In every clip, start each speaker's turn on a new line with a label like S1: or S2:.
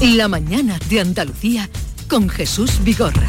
S1: La mañana de Andalucía con Jesús Vigorra.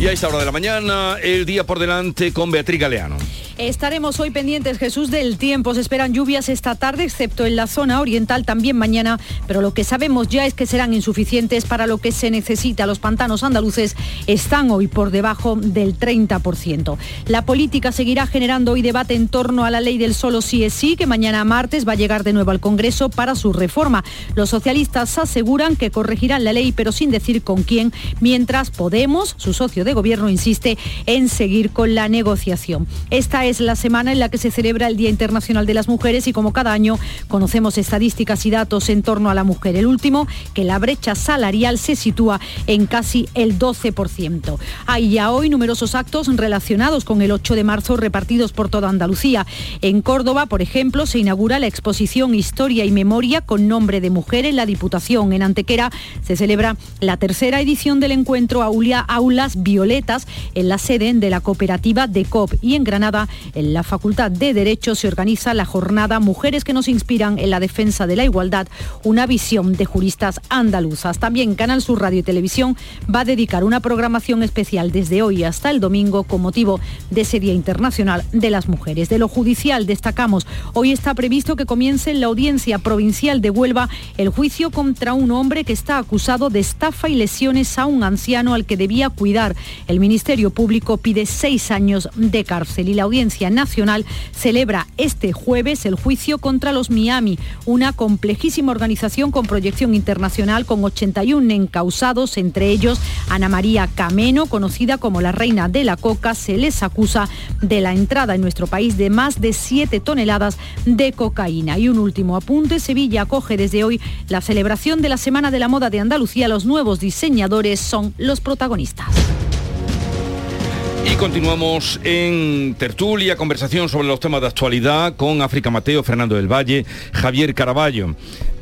S2: Y a esta hora de la mañana, el día por delante con Beatriz Galeano.
S3: Estaremos hoy pendientes, Jesús, del tiempo. Se esperan lluvias esta tarde, excepto en la zona oriental, también mañana, pero lo que sabemos ya es que serán insuficientes para lo que se necesita. Los pantanos andaluces están hoy por debajo del 30%. La política seguirá generando hoy debate en torno a la ley del solo sí es sí, que mañana martes va a llegar de nuevo al Congreso para su reforma. Los socialistas aseguran que corregirán la ley, pero sin decir con quién, mientras Podemos, su socio de gobierno, insiste en seguir con la negociación. Esta es la semana en la que se celebra el Día Internacional de las Mujeres y como cada año conocemos estadísticas y datos en torno a la mujer. El último, que la brecha salarial se sitúa en casi el 12%. Hay ya hoy numerosos actos relacionados con el 8 de marzo repartidos por toda Andalucía. En Córdoba, por ejemplo, se inaugura la exposición Historia y Memoria con nombre de mujer en la Diputación. En Antequera se celebra la tercera edición del encuentro Aulia Aulas Violetas en la sede de la cooperativa de COP y en Granada en la Facultad de Derecho se organiza la jornada Mujeres que nos inspiran en la defensa de la igualdad, una visión de juristas andaluzas. También Canal Sur Radio y Televisión va a dedicar una programación especial desde hoy hasta el domingo con motivo de ese Día Internacional de las Mujeres. De lo judicial destacamos, hoy está previsto que comience en la Audiencia Provincial de Huelva el juicio contra un hombre que está acusado de estafa y lesiones a un anciano al que debía cuidar. El Ministerio Público pide seis años de cárcel y la Audiencia Nacional celebra este jueves el juicio contra los Miami, una complejísima organización con proyección internacional con 81 encausados, entre ellos Ana María Cameno, conocida como la reina de la coca, se les acusa de la entrada en nuestro país de más de 7 toneladas de cocaína. Y un último apunte, Sevilla acoge desde hoy la celebración de la Semana de la Moda de Andalucía. Los nuevos diseñadores son los protagonistas.
S2: Y continuamos en tertulia, conversación sobre los temas de actualidad con África Mateo, Fernando del Valle, Javier Caraballo.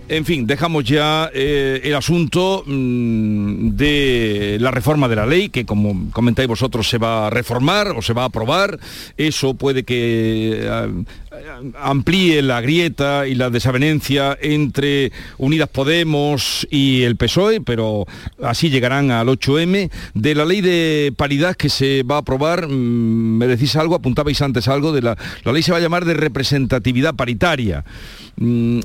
S2: En fin, dejamos ya eh, el asunto mm, de la reforma de la ley, que como comentáis vosotros se va a reformar o se va a aprobar. Eso puede que eh, amplíe la grieta y la desavenencia entre Unidas Podemos y el PSOE, pero así llegarán al 8M. De la ley de paridad que se va a aprobar, mm, me decís algo, apuntabais antes algo, de la, la ley se va a llamar de representatividad paritaria. Mm,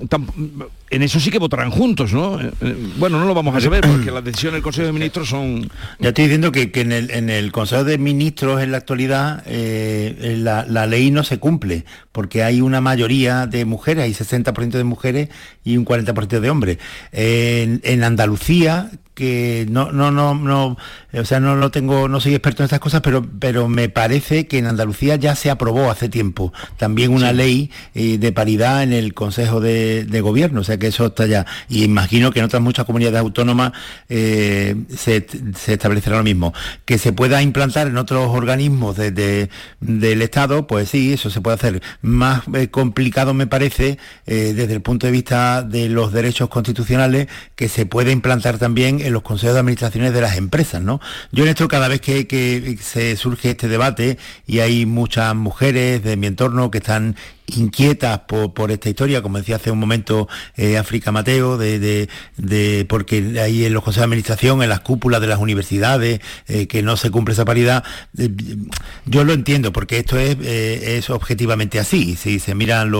S2: en eso sí que votarán juntos, ¿no? Eh, eh, bueno, no lo vamos a saber porque las decisiones del Consejo de Ministros son...
S4: Ya estoy diciendo que, en, el, Consejo de Ministros en la actualidad eh, la, ley no se cumple porque hay una mayoría de mujeres, hay 60% de mujeres y un 40% de hombres. en Andalucía, que no, no, no, no, o sea, no lo tengo, no soy experto en estas cosas, pero, pero me parece que en Andalucía ya se aprobó hace tiempo también una ley eh, de paridad en el Consejo de, Gobierno, o sea que eso está ya. Y imagino que en otras muchas comunidades autónomas eh, se, establecerá lo mismo. Que se pueda implantar en otros organismos del Estado, pues sí, eso se puede hacer. Más eh, complicado me parece desde el punto de vista de los derechos constitucionales que se puede implantar también en los consejos de administraciones de las empresas, ¿no? Yo en esto cada vez que, se surge este debate y hay muchas mujeres de mi entorno que están inquietas por, esta historia, como decía hace un momento eh, África Mateo, de, porque ahí en los consejos de administración, en las cúpulas de las universidades, eh, que no se cumple esa paridad, eh, yo lo entiendo, porque esto es, es objetivamente así, si se miran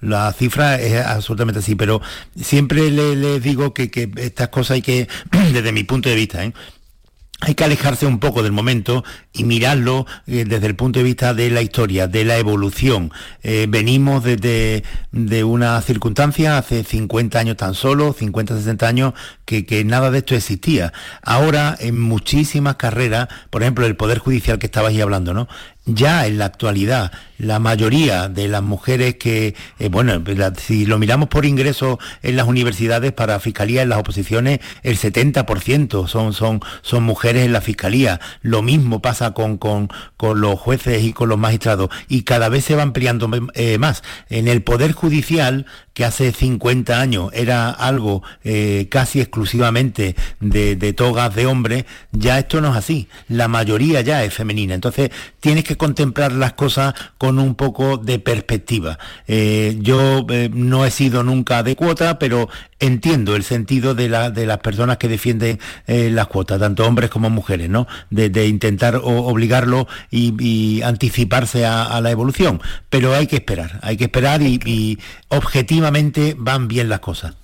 S4: las cifras es absolutamente así, pero siempre les digo que, que estas cosas hay que, desde mi punto de vista, hay que alejarse un poco del momento y mirarlo eh, desde el punto de vista de la historia, de la evolución. Eh, venimos desde de una circunstancia hace 50 años tan solo, 50, 60 años, que, que, nada de esto existía. Ahora, en muchísimas carreras, por ejemplo, el Poder Judicial que estabais hablando, ¿no? Ya en la actualidad la mayoría de las mujeres que, eh, bueno, si lo miramos por ingreso en las universidades para fiscalía, en las oposiciones, el 70% son, son, son mujeres en la fiscalía. Lo mismo pasa con, con, con los jueces y con los magistrados. Y cada vez se va ampliando eh, más. En el Poder Judicial, que hace 50 años era algo eh, casi exclusivamente de, de togas de hombres, ya esto no es así. La mayoría ya es femenina. Entonces, tienes que contemplar las cosas con un poco de perspectiva. Eh, yo eh, no he sido nunca de cuota, pero entiendo el sentido de, las personas que defienden eh, las cuotas, tanto hombres como mujeres, ¿no? De, intentar obligarlo y, anticiparse a, la evolución. Pero hay que esperar, hay que esperar y objetivamente van bien las cosas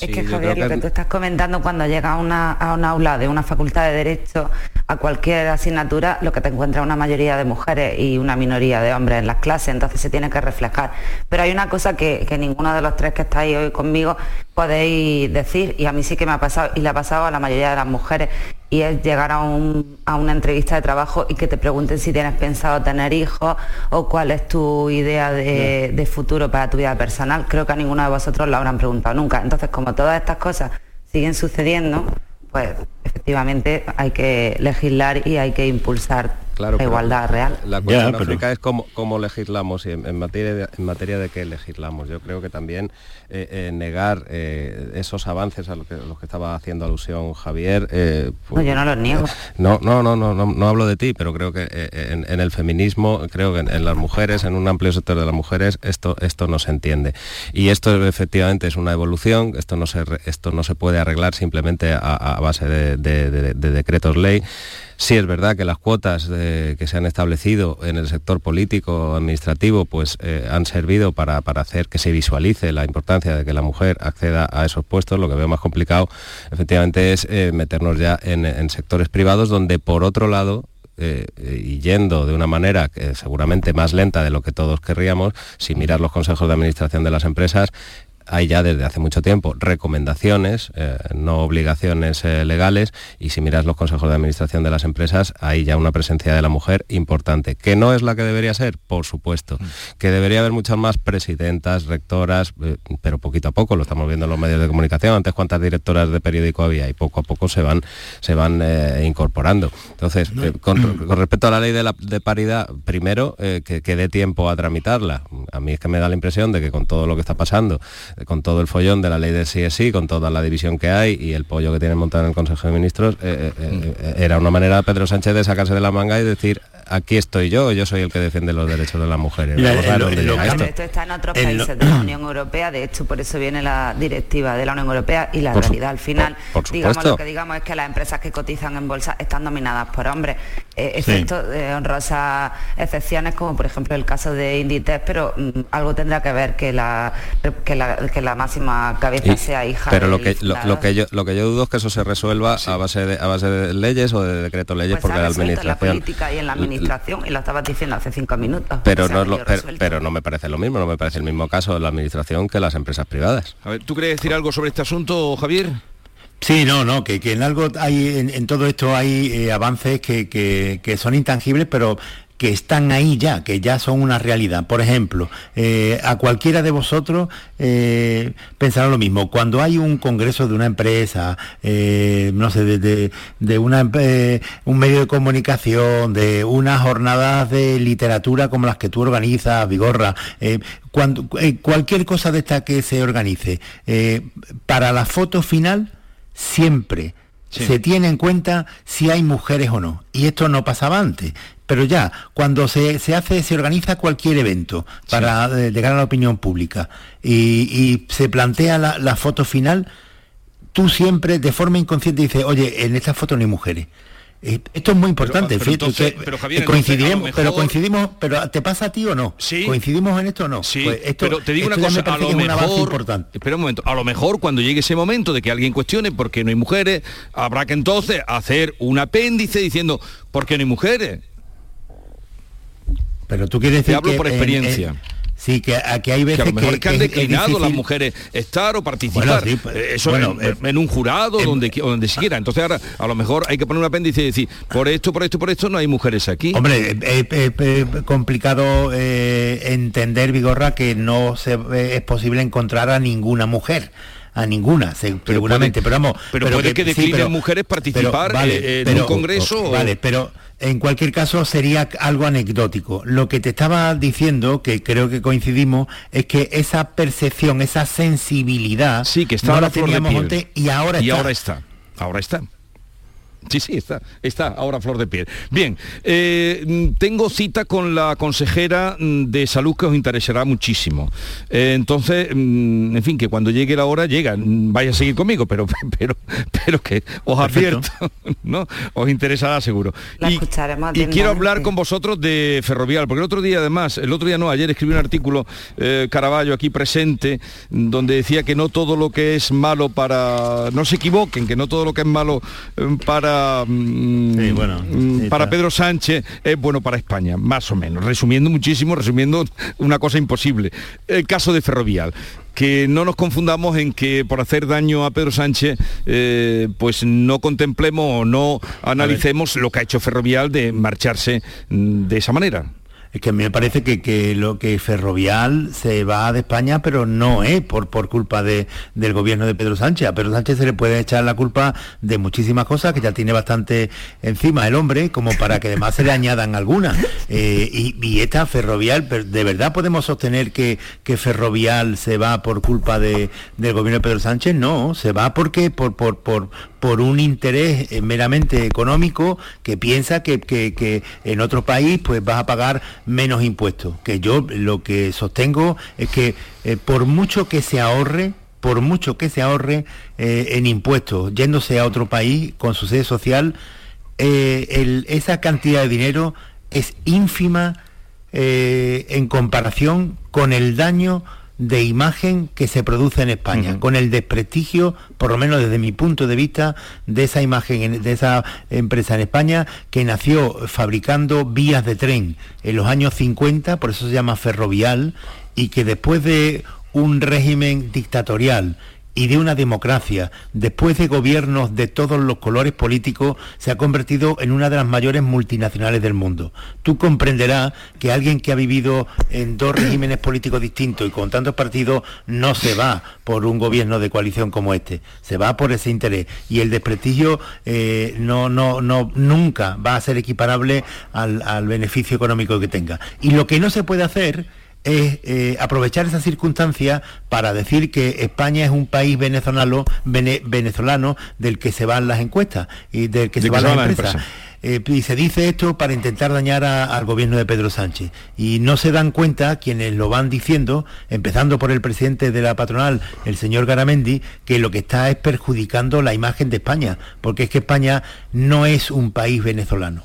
S5: es que Javier, lo que tú estás comentando cuando llegas a una, a una aula de una facultad de Derecho, a cualquier asignatura, lo que te encuentra una mayoría de mujeres y una minoría de hombres en las clases, entonces se tiene que reflejar. Pero hay una cosa que, que ninguno de los tres que estáis hoy conmigo podéis decir, y a mí sí que me ha pasado, y le ha pasado a la mayoría de las mujeres, y es llegar a, una entrevista de trabajo y que te pregunten si tienes pensado tener hijos o cuál es tu idea de, futuro para tu vida personal. Creo que a ninguno de vosotros lo habrán preguntado nunca. Entonces, como todas estas cosas siguen sucediendo, pues efectivamente hay que legislar y hay que impulsar la igualdad real.
S6: La cuestión África es cómo, legislamos y en, materia de, en materia de qué legislamos. Yo creo que también eh, eh, negar eh, esos avances a los que, los que estaba haciendo alusión Javier.
S5: Pues, yo no los niego.
S6: No, no, no, no, no, hablo de ti, pero creo que en, el feminismo, creo que en, las mujeres, en un amplio sector de las mujeres, esto, esto no se entiende. Y esto efectivamente es una evolución, esto no se, esto no se puede arreglar simplemente a, base de decretos ley. Sí es verdad que las cuotas que se han establecido en el sector político administrativo pues eh, han servido para, hacer que se visualice la importancia de que la mujer acceda a esos puestos. Lo que veo más complicado efectivamente es eh, meternos ya en, sectores privados donde por otro lado eh, y yendo de una manera seguramente más lenta de lo que todos querríamos, si mirar los consejos de administración de las empresas, hay ya desde hace mucho tiempo recomendaciones, eh, no obligaciones eh, legales, y si miras los consejos de administración de las empresas, hay ya una presencia de la mujer importante, que no es la que debería ser, por supuesto, mm. que debería haber muchas más presidentas, rectoras, eh, pero poquito a poco, lo estamos viendo en los medios de comunicación, antes cuántas directoras de periódico había, y poco a poco se van, se van incorporando. Entonces, con, respecto a la ley de, la, de paridad, primero, que, que dé tiempo a tramitarla. A mí es que me da la impresión de que con todo lo que está pasando, con todo el follón de la ley de sí sí, con toda la división que hay y el pollo que tienen montado en el Consejo de Ministros, eh, eh, eh, era una manera Pedro Sánchez de sacarse de la manga y decir, aquí estoy yo, yo soy el que defiende los derechos de las mujeres.
S5: esto. está en otros países de la Unión Europea, de hecho por eso viene la directiva de la Unión Europea y la realidad al final, digamos lo que digamos es que las empresas que cotizan en bolsa están dominadas por hombres, excepto de honrosas excepciones como por ejemplo el caso de Inditex, pero mm, algo tendrá que ver que la, que la que la máxima cabeza sea hija
S6: pero lo que lo, que yo lo que yo dudo es que eso se resuelva a base de a base de leyes o de decretos leyes pues porque la administración
S5: la política y en la administración y lo estabas diciendo hace cinco minutos
S6: pero no pero, no me parece lo mismo no me parece el mismo caso de la administración que las empresas privadas.
S2: A ver tú quieres decir algo sobre este asunto Javier
S4: Sí, no, no, que, en algo hay, en, todo esto hay eh, avances que, que, son intangibles, pero que están ahí ya, que ya son una realidad. Por ejemplo, eh, a cualquiera de vosotros eh, pensará lo mismo. Cuando hay un congreso de una empresa, eh, no sé, de, de, una, un medio de comunicación, de unas jornadas de literatura como las que tú organizas, Vigorra, cuando, cualquier cosa de esta que se organice, para la foto final, siempre se tiene en cuenta si hay mujeres o no. Y esto no pasaba antes. Pero ya, cuando se, hace, se organiza cualquier evento para eh, llegar a la opinión pública y, se plantea la, foto final, tú siempre de forma inconsciente dices, oye, en esta foto no hay mujeres. Eh, esto es muy importante. Pero, coincidimos, pero coincidimos, pero ¿te pasa a ti o no?
S2: Sí.
S4: ¿Coincidimos en esto o no?
S2: Sí, pues pero te digo una cosa, a lo mejor, espera un momento, a lo mejor cuando llegue ese momento de que alguien cuestione por qué no hay mujeres, habrá que entonces hacer un apéndice diciendo por qué no hay mujeres.
S4: Pero tú quieres decir
S2: Te hablo por experiencia.
S4: Sí, que aquí hay veces
S2: que, a lo mejor que, han declinado las mujeres estar o participar. Pues, eh, Eso bueno, en, un jurado, donde, donde siquiera. Entonces ahora a lo mejor hay que poner un apéndice y decir, por esto, por esto, por esto no hay mujeres aquí.
S4: Hombre, es complicado eh, entender, Vigorra, que no se, es posible encontrar a ninguna mujer a ninguna, seguramente, pero vamos...
S2: Pero, puede que, declinen mujeres participar eh, en un congreso...
S4: Vale, pero en cualquier caso sería algo anecdótico. Lo que te estaba diciendo, que creo que coincidimos, es que esa percepción, esa sensibilidad,
S2: sí, que estaba no la teníamos
S4: antes y ahora
S2: y
S4: está.
S2: ahora está. Ahora está. Sí, sí, está, está ahora flor de piel. Bien, eh, tengo cita con la consejera mm, de salud que os interesará muchísimo. Eh, entonces, mm, en fin, que cuando llegue la hora llega. Mm, vaya a seguir conmigo, pero, pero, pero que os advierto, ¿no? Os interesará seguro. y, y quiero hablar con vosotros de Ferrovial, porque el otro día además, el otro día no, ayer escribí un artículo, eh, Caraballo aquí presente, donde decía que no todo lo que es malo para, no se equivoquen, que no todo lo que es malo para Mm, bueno, mm, para Pedro Sánchez es bueno para España, más o menos. Resumiendo muchísimo, resumiendo una cosa imposible. El caso de Ferrovial que no nos confundamos en que por hacer daño a Pedro Sánchez, eh, pues no contemplemos o no analicemos lo que ha hecho Ferrovial de marcharse mm, de esa manera.
S4: Es que a mí me parece que, lo que Ferrovial se va de España, pero no es por, por culpa de, del gobierno de Pedro Sánchez. A Pedro Sánchez se le puede echar la culpa de muchísimas cosas, que ya tiene bastante encima el hombre, como para que además se le añadan algunas. Eh, y, esta Ferrovial, ¿de verdad podemos sostener que, que Ferrovial se va por culpa de, del gobierno de Pedro Sánchez? No, se va porque por, por, por, por un interés eh, meramente económico que piensa que, que, en otro país pues vas a pagar menos impuestos. Que yo lo que sostengo es que eh, por mucho que se ahorre, por mucho que se ahorre eh, en impuestos, yéndose a otro país con su sede social, esa cantidad de dinero es ínfima en comparación con el daño de imagen que se produce en España, con el desprestigio, por lo menos desde mi punto de vista, de esa imagen, de esa empresa en España que nació fabricando vías de tren en los años 50, por eso se llama ferrovial, y que después de un régimen dictatorial y de una democracia, después de gobiernos de todos los colores políticos, se ha convertido en una de las mayores multinacionales del mundo. Tú comprenderás que alguien que ha vivido en dos regímenes políticos distintos y con tantos partidos no se va por un gobierno de coalición como este, se va por ese interés. Y el desprestigio eh, no, no, no, nunca va a ser equiparable al, al beneficio económico que tenga. Y lo que no se puede hacer es eh, aprovechar esa circunstancia para decir que España es un país venezolano, venezolano del que se van las encuestas y del que se van las empresas. Eh, y se dice esto para intentar dañar al gobierno de Pedro Sánchez. Y no se dan cuenta quienes lo van diciendo, empezando por el presidente de la patronal, el señor Garamendi, que lo que está es perjudicando la imagen de España, porque es que España no es un país venezolano.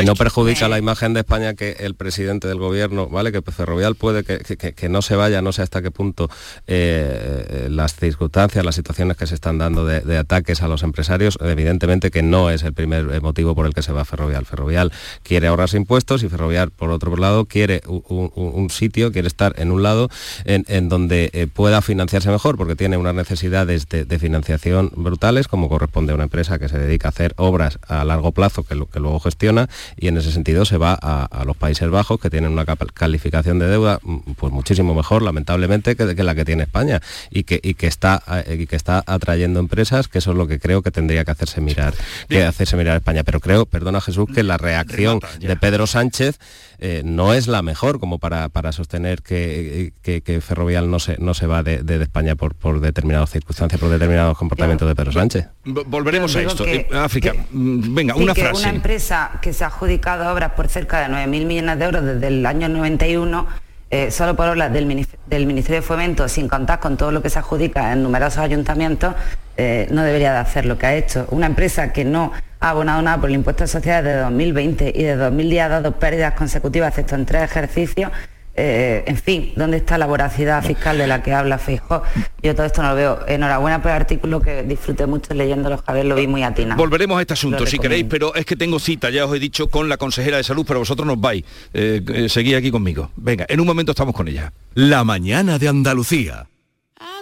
S6: Y no perjudica la imagen de España que el presidente del gobierno, ¿vale? Que Ferrovial puede que, no se vaya, no sé hasta qué punto eh, las circunstancias, las situaciones que se están dando de, de ataques a los empresarios, evidentemente que no es el primer motivo por el que se va Ferrovial. Ferrovial quiere ahorrarse impuestos y Ferrovial, por otro lado, quiere un, sitio, quiere estar en un lado en, donde eh, pueda financiarse mejor, porque tiene unas necesidades de, financiación brutales, como corresponde a una empresa que se dedica a hacer obras a largo plazo, que, lo, que luego gestiona, y en ese sentido se va a, los Países Bajos, que tienen una calificación de deuda mm, pues muchísimo mejor, lamentablemente, que, la que tiene España, y que, y que, está, eh, y que está atrayendo empresas, que eso es lo que creo que tendría que hacerse mirar, que hacerse mirar España. Pero creo perdona Jesús, que la reacción de Pedro Sánchez eh, no es la mejor como para, para sostener que, Ferrovial no se, no se va de, España por, por determinadas circunstancias, por determinados comportamientos de Pedro Sánchez.
S2: Volveremos a esto. Eh, África, mm, venga, una frase.
S5: Una empresa que se ha adjudicado obras por cerca de 9.000 millones de euros desde el año 91 eh, solo por obras del, Ministerio de Fomento, sin contar con todo lo que se adjudica en numerosos ayuntamientos, eh, no debería de hacer lo que ha hecho. Una empresa que no ha abonado nada por el impuesto de sociedades de 2020 y de 2010 ha dado pérdidas consecutivas, excepto en tres ejercicios, eh, en fin, ¿dónde está la voracidad fiscal de la que habla Feijóo? Yo todo esto no lo veo. Enhorabuena por el artículo que disfruté mucho leyéndolo, Javier, lo vi muy atina.
S2: Volveremos a este asunto, si queréis, pero es que tengo cita, ya os he dicho, con la consejera de salud, pero vosotros nos vais. Eh, eh, seguid aquí conmigo. Venga, en un momento estamos con ella.
S7: La mañana de Andalucía.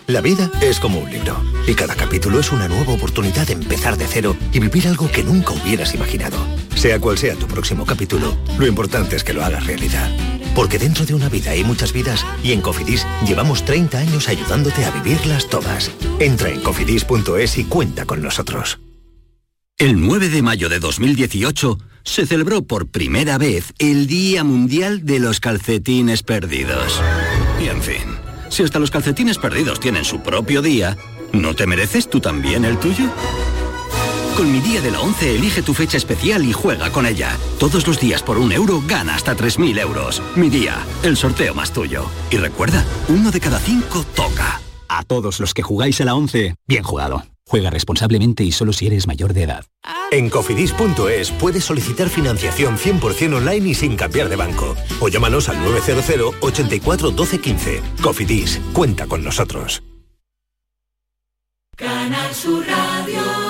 S8: La vida es como un libro y cada capítulo es una nueva oportunidad de empezar de cero y vivir algo que nunca hubieras imaginado. Sea cual sea tu próximo capítulo, lo importante es que lo hagas realidad. Porque dentro de una vida hay muchas vidas y en Cofidis llevamos 30 años ayudándote a vivirlas todas. Entra en cofidis.es y cuenta con nosotros.
S7: El 9 de mayo de 2018 se celebró por primera vez el Día Mundial de los Calcetines Perdidos. Y en fin, si hasta los calcetines perdidos tienen su propio día, ¿no te mereces tú también el tuyo? Con mi día de la 11 elige tu fecha especial y juega con ella. Todos los días por un euro gana hasta 3.000 euros. Mi día, el sorteo más tuyo. Y recuerda, uno de cada cinco toca.
S9: A todos los que jugáis a la 11, bien jugado. Juega responsablemente y solo si eres mayor de edad.
S8: En cofidis.es puedes solicitar financiación 100% online y sin cambiar de banco. O llámanos al 900 84 12 15. Cofidis, cuenta con nosotros.
S10: Canal Sur Radio.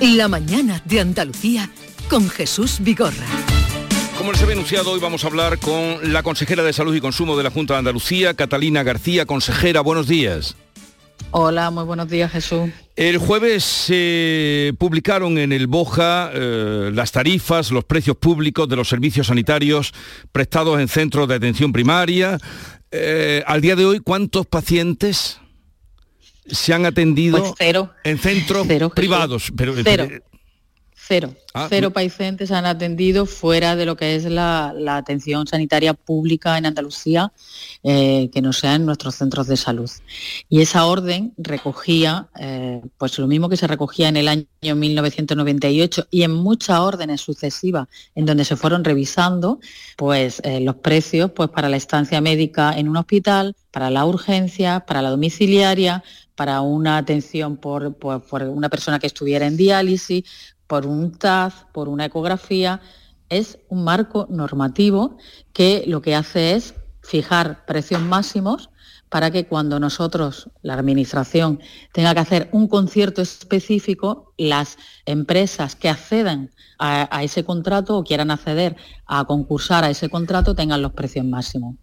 S1: La mañana de Andalucía con Jesús Vigorra.
S2: Como les había anunciado, hoy vamos a hablar con la consejera de Salud y Consumo de la Junta de Andalucía, Catalina García. Consejera, buenos días.
S11: Hola, muy buenos días Jesús.
S2: El jueves se publicaron en el Boja eh, las tarifas, los precios públicos de los servicios sanitarios prestados en centros de atención primaria. Eh, al día de hoy, ¿cuántos pacientes se han atendido
S11: Pues cero.
S2: en centros
S11: Cero,
S2: privados? Pero,
S11: Cero. Cero.
S2: Ah,
S11: Cero pacientes han atendido fuera de lo que es la, la atención sanitaria pública en Andalucía, eh, que no sea en nuestros centros de salud. Y esa orden recogía, eh, pues lo mismo que se recogía en el año 1998 y en muchas órdenes sucesivas en donde se fueron revisando, pues eh, los precios, pues para la estancia médica en un hospital, para la urgencia, para la domiciliaria, para una atención por, por- por una persona que estuviera en diálisis, por un TAZ, por una ecografía. Es un marco normativo que lo que hace es fijar precios máximos para que cuando nosotros, la Administración, tenga que hacer un concierto específico, las empresas que accedan a, a ese contrato o quieran acceder a concursar a ese contrato tengan los precios máximos.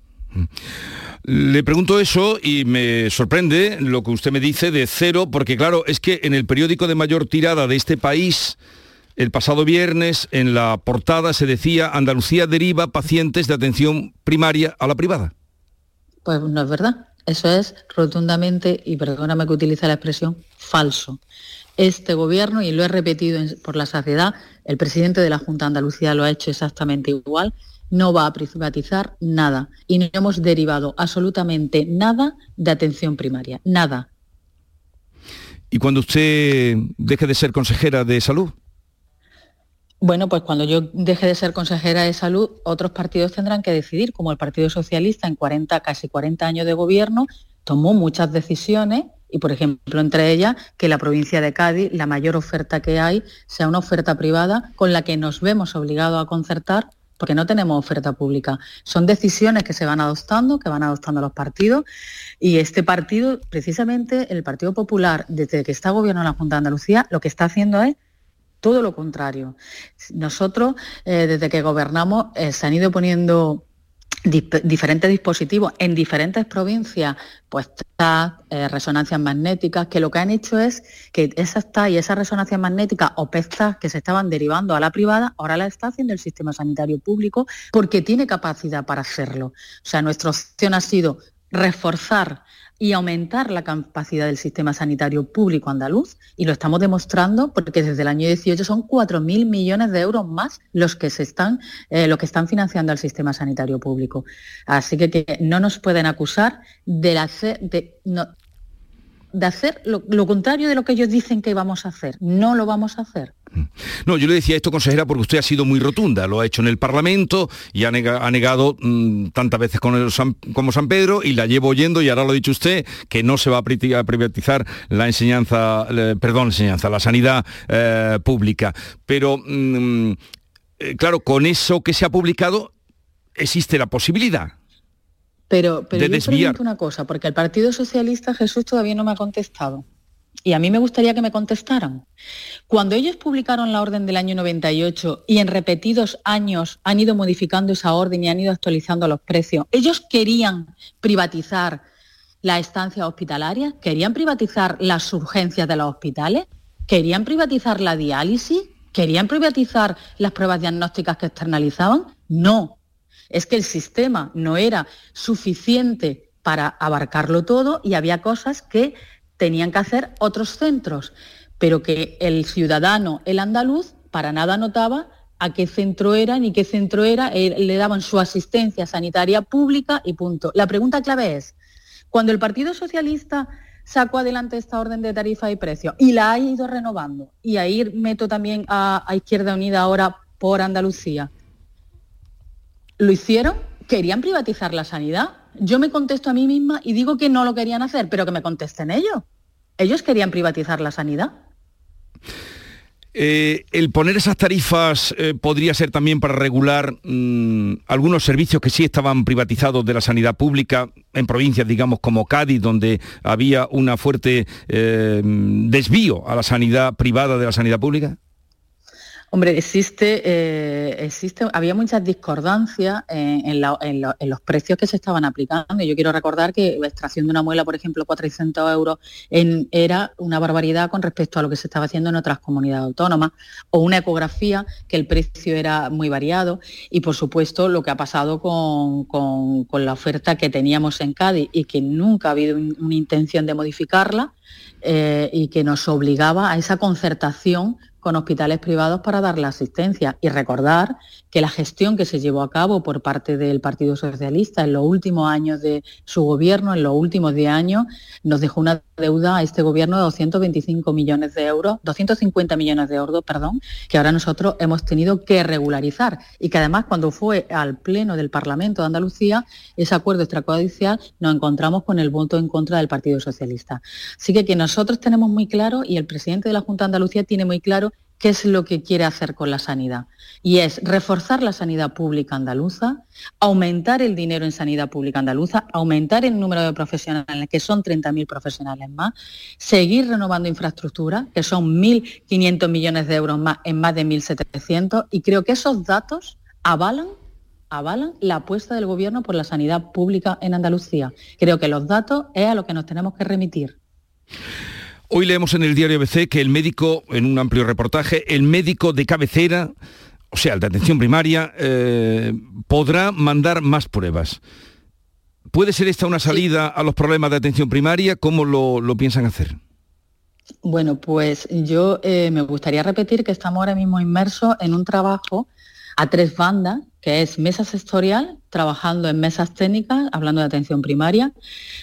S2: Le pregunto eso y me sorprende lo que usted me dice de cero, porque claro, es que en el periódico de mayor tirada de este país, el pasado viernes, en la portada se decía Andalucía deriva pacientes de atención primaria a la privada.
S11: Pues no es verdad. Eso es rotundamente, y perdóname que utilice la expresión, falso. Este gobierno, y lo he repetido por la saciedad, el presidente de la Junta de Andalucía lo ha hecho exactamente igual, no va a privatizar nada. Y no hemos derivado absolutamente nada de atención primaria. Nada.
S2: Y cuando usted deje de ser consejera de salud,
S11: Bueno, pues cuando yo deje de ser consejera de salud, otros partidos tendrán que decidir, como el Partido Socialista en 40, casi 40 años de gobierno, tomó muchas decisiones y, por ejemplo, entre ellas, que la provincia de Cádiz, la mayor oferta que hay, sea una oferta privada con la que nos vemos obligados a concertar porque no tenemos oferta pública. Son decisiones que se van adoptando, que van adoptando los partidos y este partido, precisamente el Partido Popular, desde que está gobierno en la Junta de Andalucía, lo que está haciendo es todo lo contrario. Nosotros, eh, desde que gobernamos, eh, se han ido poniendo diferentes dispositivos en diferentes provincias, pues TAC, eh, resonancias magnéticas, que lo que han hecho es que esas TAC y esas resonancias magnéticas o PECTAC que se estaban derivando a la privada, ahora la está haciendo el sistema sanitario público porque tiene capacidad para hacerlo. O sea, nuestra opción ha sido reforzar y aumentar la capacidad del sistema sanitario público andaluz y lo estamos demostrando porque desde el año 18 son 4.000 millones de euros más los que se están eh, lo que están financiando al sistema sanitario público. Así que, que no nos pueden acusar de hacer de, no, de hacer lo, lo, contrario de lo que ellos dicen que vamos a hacer. No lo vamos a hacer.
S2: No, yo le decía esto, consejera, porque usted ha sido muy rotunda, lo ha hecho en el Parlamento y ha, nega, ha negado mmm, tantas veces con el San, como San Pedro y la llevo oyendo y ahora lo ha dicho usted, que no se va a privatizar la enseñanza, eh, perdón, enseñanza, la sanidad eh, pública. Pero, mmm, eh, claro, con eso que se ha publicado existe la posibilidad.
S11: Pero, pero de yo desviar. una cosa, porque el Partido Socialista Jesús todavía no me ha contestado. Y a mí me gustaría que me contestaran. Cuando ellos publicaron la orden del año 98 y en repetidos años han ido modificando esa orden y han ido actualizando los precios, ellos querían privatizar la estancia hospitalaria, querían privatizar las urgencias de los hospitales, querían privatizar la diálisis, querían privatizar las pruebas diagnósticas que externalizaban. No, es que el sistema no era suficiente para abarcarlo todo y había cosas que tenían que hacer otros centros, pero que el ciudadano, el andaluz, para nada notaba a qué centro era ni qué centro era, le daban su asistencia sanitaria pública y punto. La pregunta clave es, cuando el Partido Socialista sacó adelante esta orden de tarifa y precio y la ha ido renovando, y ahí meto también a, a Izquierda Unida ahora por Andalucía, ¿lo hicieron? ¿Querían privatizar la sanidad? Yo me contesto a mí misma y digo que no lo querían hacer, pero que me contesten ellos. Ellos querían privatizar la sanidad.
S2: Eh, el poner esas tarifas eh, podría ser también para regular mmm, algunos servicios que sí estaban privatizados de la sanidad pública en provincias, digamos, como Cádiz, donde había una fuerte eh, desvío a la sanidad privada de la sanidad pública.
S11: Hombre, existe, eh, existe, había muchas discordancias en, los precios que se estaban aplicando. Yo quiero recordar que la extracción de una muela, por ejemplo, 400 euros era una barbaridad con respecto a lo que se estaba haciendo en otras comunidades autónomas, o una ecografía, que el precio era muy variado, y por supuesto lo que ha pasado con, la oferta que teníamos en Cádiz y que nunca ha habido un, una intención de modificarla eh, y que nos obligaba a esa concertación con hospitales privados para dar la asistencia y recordar que la gestión que se llevó a cabo por parte del Partido Socialista en los últimos años de su gobierno, en los últimos 10 años, nos dejó una deuda a este gobierno de 225 millones de euros, 250 millones de euros, perdón, que ahora nosotros hemos tenido que regularizar y que además cuando fue al Pleno del Parlamento de Andalucía, ese acuerdo extrajudicial, nos encontramos con el voto en contra del Partido Socialista. Así que que nosotros tenemos muy claro y el presidente de la Junta de Andalucía tiene muy claro qué es lo que quiere hacer con la sanidad. Y es reforzar la sanidad pública andaluza, aumentar el dinero en sanidad pública andaluza, aumentar el número de profesionales, que son 30.000 profesionales más, seguir renovando infraestructura, que son 1.500 millones de euros más en más de 1.700, y creo que esos datos avalan avalan la apuesta del gobierno por la sanidad pública en Andalucía. Creo que los datos es a lo que nos tenemos que remitir.
S2: Hoy leemos en el diario ABC que el médico, en un amplio reportaje, el médico de cabecera, o sea, el de atención primaria, eh, podrá mandar más pruebas. ¿Puede ser esta una salida a los problemas de atención primaria? ¿Cómo lo, lo piensan hacer?
S11: Bueno, pues yo eh, me gustaría repetir que estamos ahora mismo inmersos en un trabajo a tres bandas, que es mesa sectorial, trabajando en mesas técnicas, hablando de atención primaria,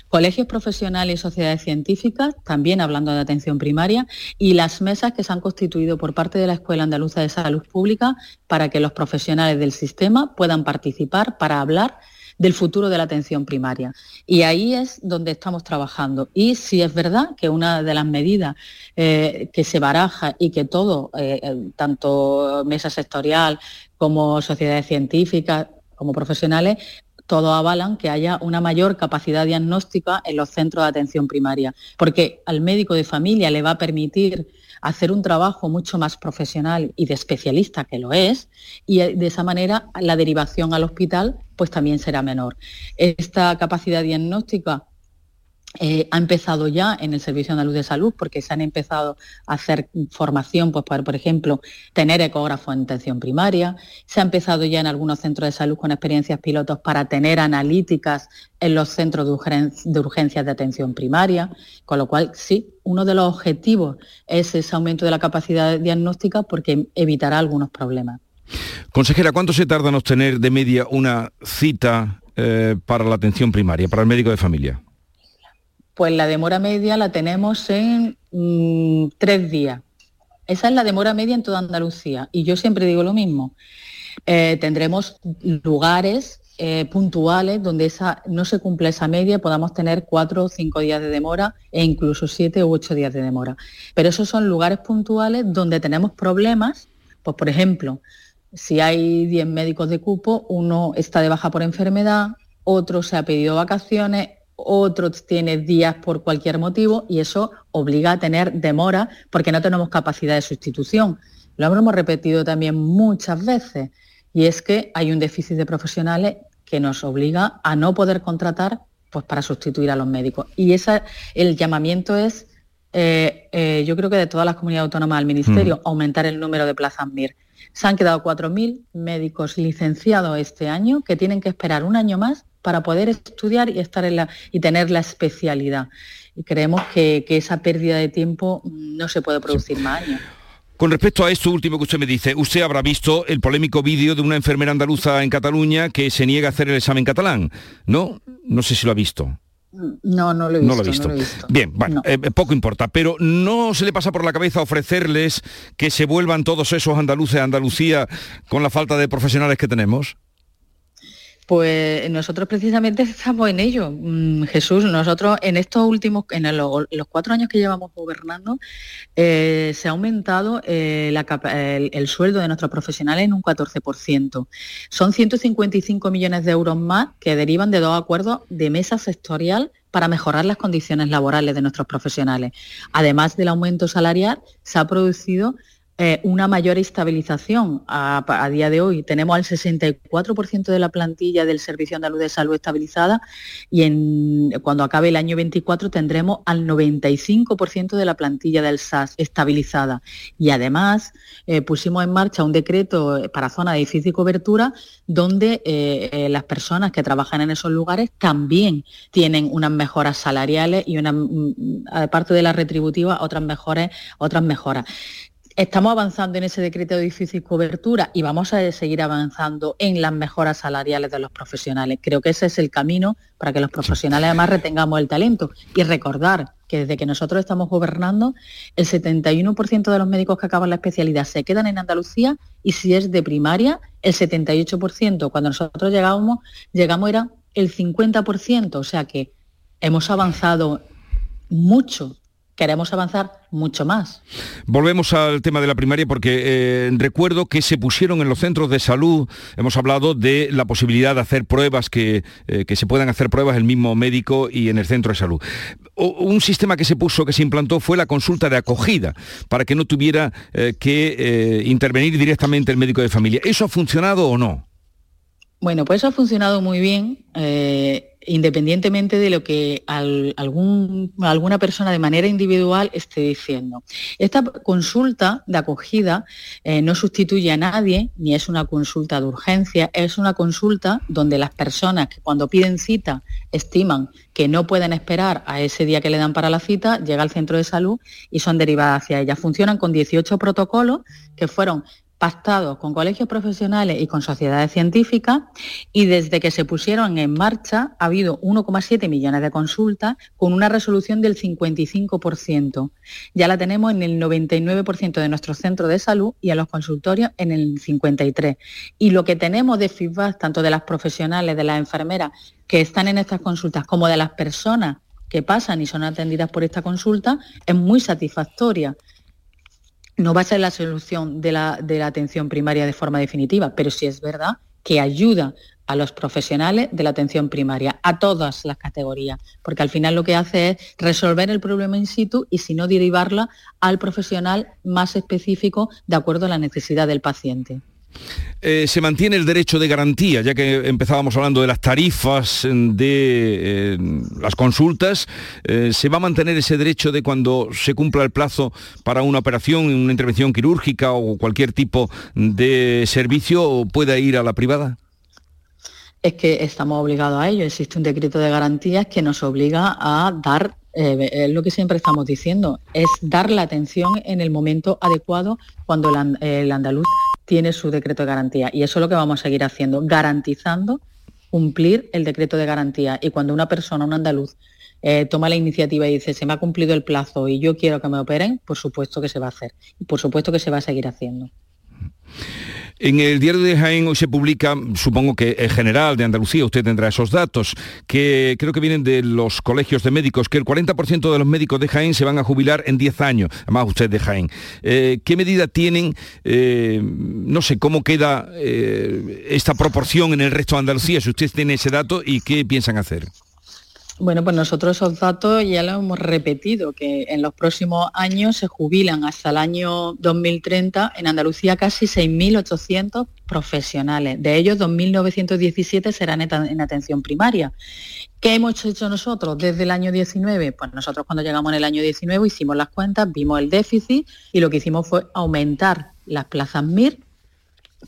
S11: colegios profesionales y sociedades científicas, también hablando de atención primaria, y las mesas que se han constituido por parte de la Escuela Andaluza de Salud Pública para que los profesionales del sistema puedan participar para hablar del futuro de la atención primaria. Y ahí es donde estamos trabajando. Y si es verdad que una de las medidas eh, que se baraja y que todo, eh, tanto mesa sectorial como sociedades científicas, como profesionales, todos avalan que haya una mayor capacidad diagnóstica en los centros de atención primaria, porque al médico de familia le va a permitir hacer un trabajo mucho más profesional y de especialista que lo es, y de esa manera la derivación al hospital pues también será menor. Esta capacidad diagnóstica eh, ha empezado ya en el Servicio Andaluz de Salud porque se han empezado a hacer formación, pues por, ejemplo, tener ecógrafo en atención primaria. Se ha empezado ya en algunos centros de salud con experiencias pilotos para tener analíticas en los centros de, de urgencias de atención primaria. Con lo cual, sí, uno de los objetivos es ese aumento de la capacidad diagnóstica porque evitará algunos problemas.
S2: Consejera, ¿cuánto se tarda en obtener de media una cita eh, para la atención primaria, para el médico de familia?
S11: Pues la demora media la tenemos en mm, tres días. Esa es la demora media en toda Andalucía. Y yo siempre digo lo mismo. Eh, tendremos lugares eh, puntuales donde esa, no se cumple esa media, podamos tener cuatro o cinco días de demora e incluso siete u ocho días de demora. Pero esos son lugares puntuales donde tenemos problemas, pues por ejemplo, si hay 10 médicos de cupo, uno está de baja por enfermedad, otro se ha pedido vacaciones, otro tiene días por cualquier motivo y eso obliga a tener demora porque no tenemos capacidad de sustitución. Lo hemos repetido también muchas veces y es que hay un déficit de profesionales que nos obliga a no poder contratar pues, para sustituir a los médicos. Y esa, el llamamiento es, eh, eh, yo creo que de todas las comunidades autónomas al Ministerio, mm. aumentar el número de plazas MIR. Se han quedado 4.000 médicos licenciados este año que tienen que esperar un año más para poder estudiar y, estar en la, y tener la especialidad. Y creemos que, esa pérdida de tiempo no se puede producir más años.
S2: Con respecto a esto último que usted me dice, usted habrá visto el polémico vídeo de una enfermera andaluza en Cataluña que se niega a hacer el examen catalán, ¿no? No sé si lo ha visto.
S11: No, no lo he visto. No lo he visto.
S2: Bien, bueno, eh, poco importa, pero ¿no se le pasa por la cabeza ofrecerles que se vuelvan todos esos andaluces a Andalucía con la falta de profesionales que tenemos?
S11: Pues nosotros precisamente estamos en ello, mm, Jesús. Nosotros en estos últimos, en los cuatro años que llevamos gobernando, eh, se ha aumentado eh, el, sueldo de nuestros profesionales en un 14%. Son 155 millones de euros más que derivan de dos acuerdos de mesa sectorial para mejorar las condiciones laborales de nuestros profesionales. Además del aumento salarial, se ha producido eh, una mayor estabilización. A, día de hoy tenemos al 64% de la plantilla del Servicio Andaluz de Salud estabilizada y cuando acabe el año 24 tendremos al 95% de la plantilla del SAS estabilizada. Y además eh, pusimos en marcha un decreto para zona de difícil cobertura donde eh, las personas que trabajan en esos lugares también tienen unas mejoras salariales y una, mm, aparte de la retributiva, otras mejores, otras mejoras. Estamos avanzando en ese decreto de difícil cobertura y vamos a seguir avanzando en las mejoras salariales de los profesionales. Creo que ese es el camino para que los profesionales además retengamos el talento. Y recordar que desde que nosotros estamos gobernando, el 71% de los médicos que acaban la especialidad se quedan en Andalucía y si es de primaria, el 78%. Cuando nosotros llegamos, llegamos era el 50%. O sea que hemos avanzado mucho queremos avanzar mucho más.
S2: Volvemos al tema de la primaria porque eh, recuerdo que se pusieron en los centros de salud, hemos hablado de la posibilidad de hacer pruebas, que, eh, que se puedan hacer pruebas el mismo médico y en el centro de salud. un sistema que se puso, que se implantó, fue la consulta de acogida, para que no tuviera eh, que intervenir directamente el médico de familia. ¿Eso ha funcionado o no?
S11: Bueno, pues eso ha funcionado muy bien independientemente de lo que algún, alguna persona de manera individual esté diciendo. Esta consulta de acogida eh, no sustituye a nadie, ni es una consulta de urgencia, es una consulta donde las personas que cuando piden cita estiman que no pueden esperar a ese día que le dan para la cita, llega al centro de salud y son derivadas hacia ella. Funcionan con 18 protocolos que fueron pactados con colegios profesionales y con sociedades científicas y desde que se pusieron en marcha ha habido 1,7 millones de consultas con una resolución del 55%. Ya la tenemos en el 99% de nuestros centros de salud y en los consultorios en el 53%. Y lo que tenemos de feedback tanto de las profesionales, de las enfermeras que están en estas consultas como de las personas que pasan y son atendidas por esta consulta es muy satisfactoria no va a ser la solución de la, atención primaria de forma definitiva, pero sí es verdad que ayuda a los profesionales de la atención primaria, a todas las categorías, porque al final lo que hace es resolver el problema in situ y si no derivarla al profesional más específico de acuerdo a la necesidad del paciente.
S2: Eh, se mantiene el derecho de garantía, ya que empezábamos hablando de las tarifas de las consultas, eh, ¿se va a mantener ese derecho de cuando se cumpla el plazo para una operación, una intervención quirúrgica o cualquier tipo de servicio, pueda ir a la privada?
S11: Es que estamos obligados a ello. Existe un decreto de garantías que nos obliga a dar es lo que siempre estamos diciendo, es dar la atención en el momento adecuado cuando el, andaluz tiene su decreto de garantía. Y eso es lo que vamos a seguir haciendo, garantizando cumplir el decreto de garantía. Y cuando una persona, un andaluz, eh, toma la iniciativa y dice, se me ha cumplido el plazo y yo quiero que me operen, por supuesto que se va a hacer. Por supuesto que se va a seguir haciendo.
S2: En el diario de Jaén hoy se publica, supongo que en general de Andalucía, usted tendrá esos datos, que creo que vienen de los colegios de médicos, que el 40% de los médicos de Jaén se van a jubilar en 10 años, además usted de Jaén. Eh, ¿Qué medida tienen, eh, no sé, cómo queda eh, esta proporción en el resto de Andalucía, si usted tiene ese dato y qué piensan hacer?
S11: Bueno, pues nosotros esos datos ya lo hemos repetido, que en los próximos años se jubilan hasta el año 2030 en Andalucía casi 6.800 profesionales. De ellos, 2.917 serán en atención primaria. ¿Qué hemos hecho nosotros desde el año 19? Pues nosotros cuando llegamos en el año 19 hicimos las cuentas, vimos el déficit y lo que hicimos fue aumentar las plazas MIR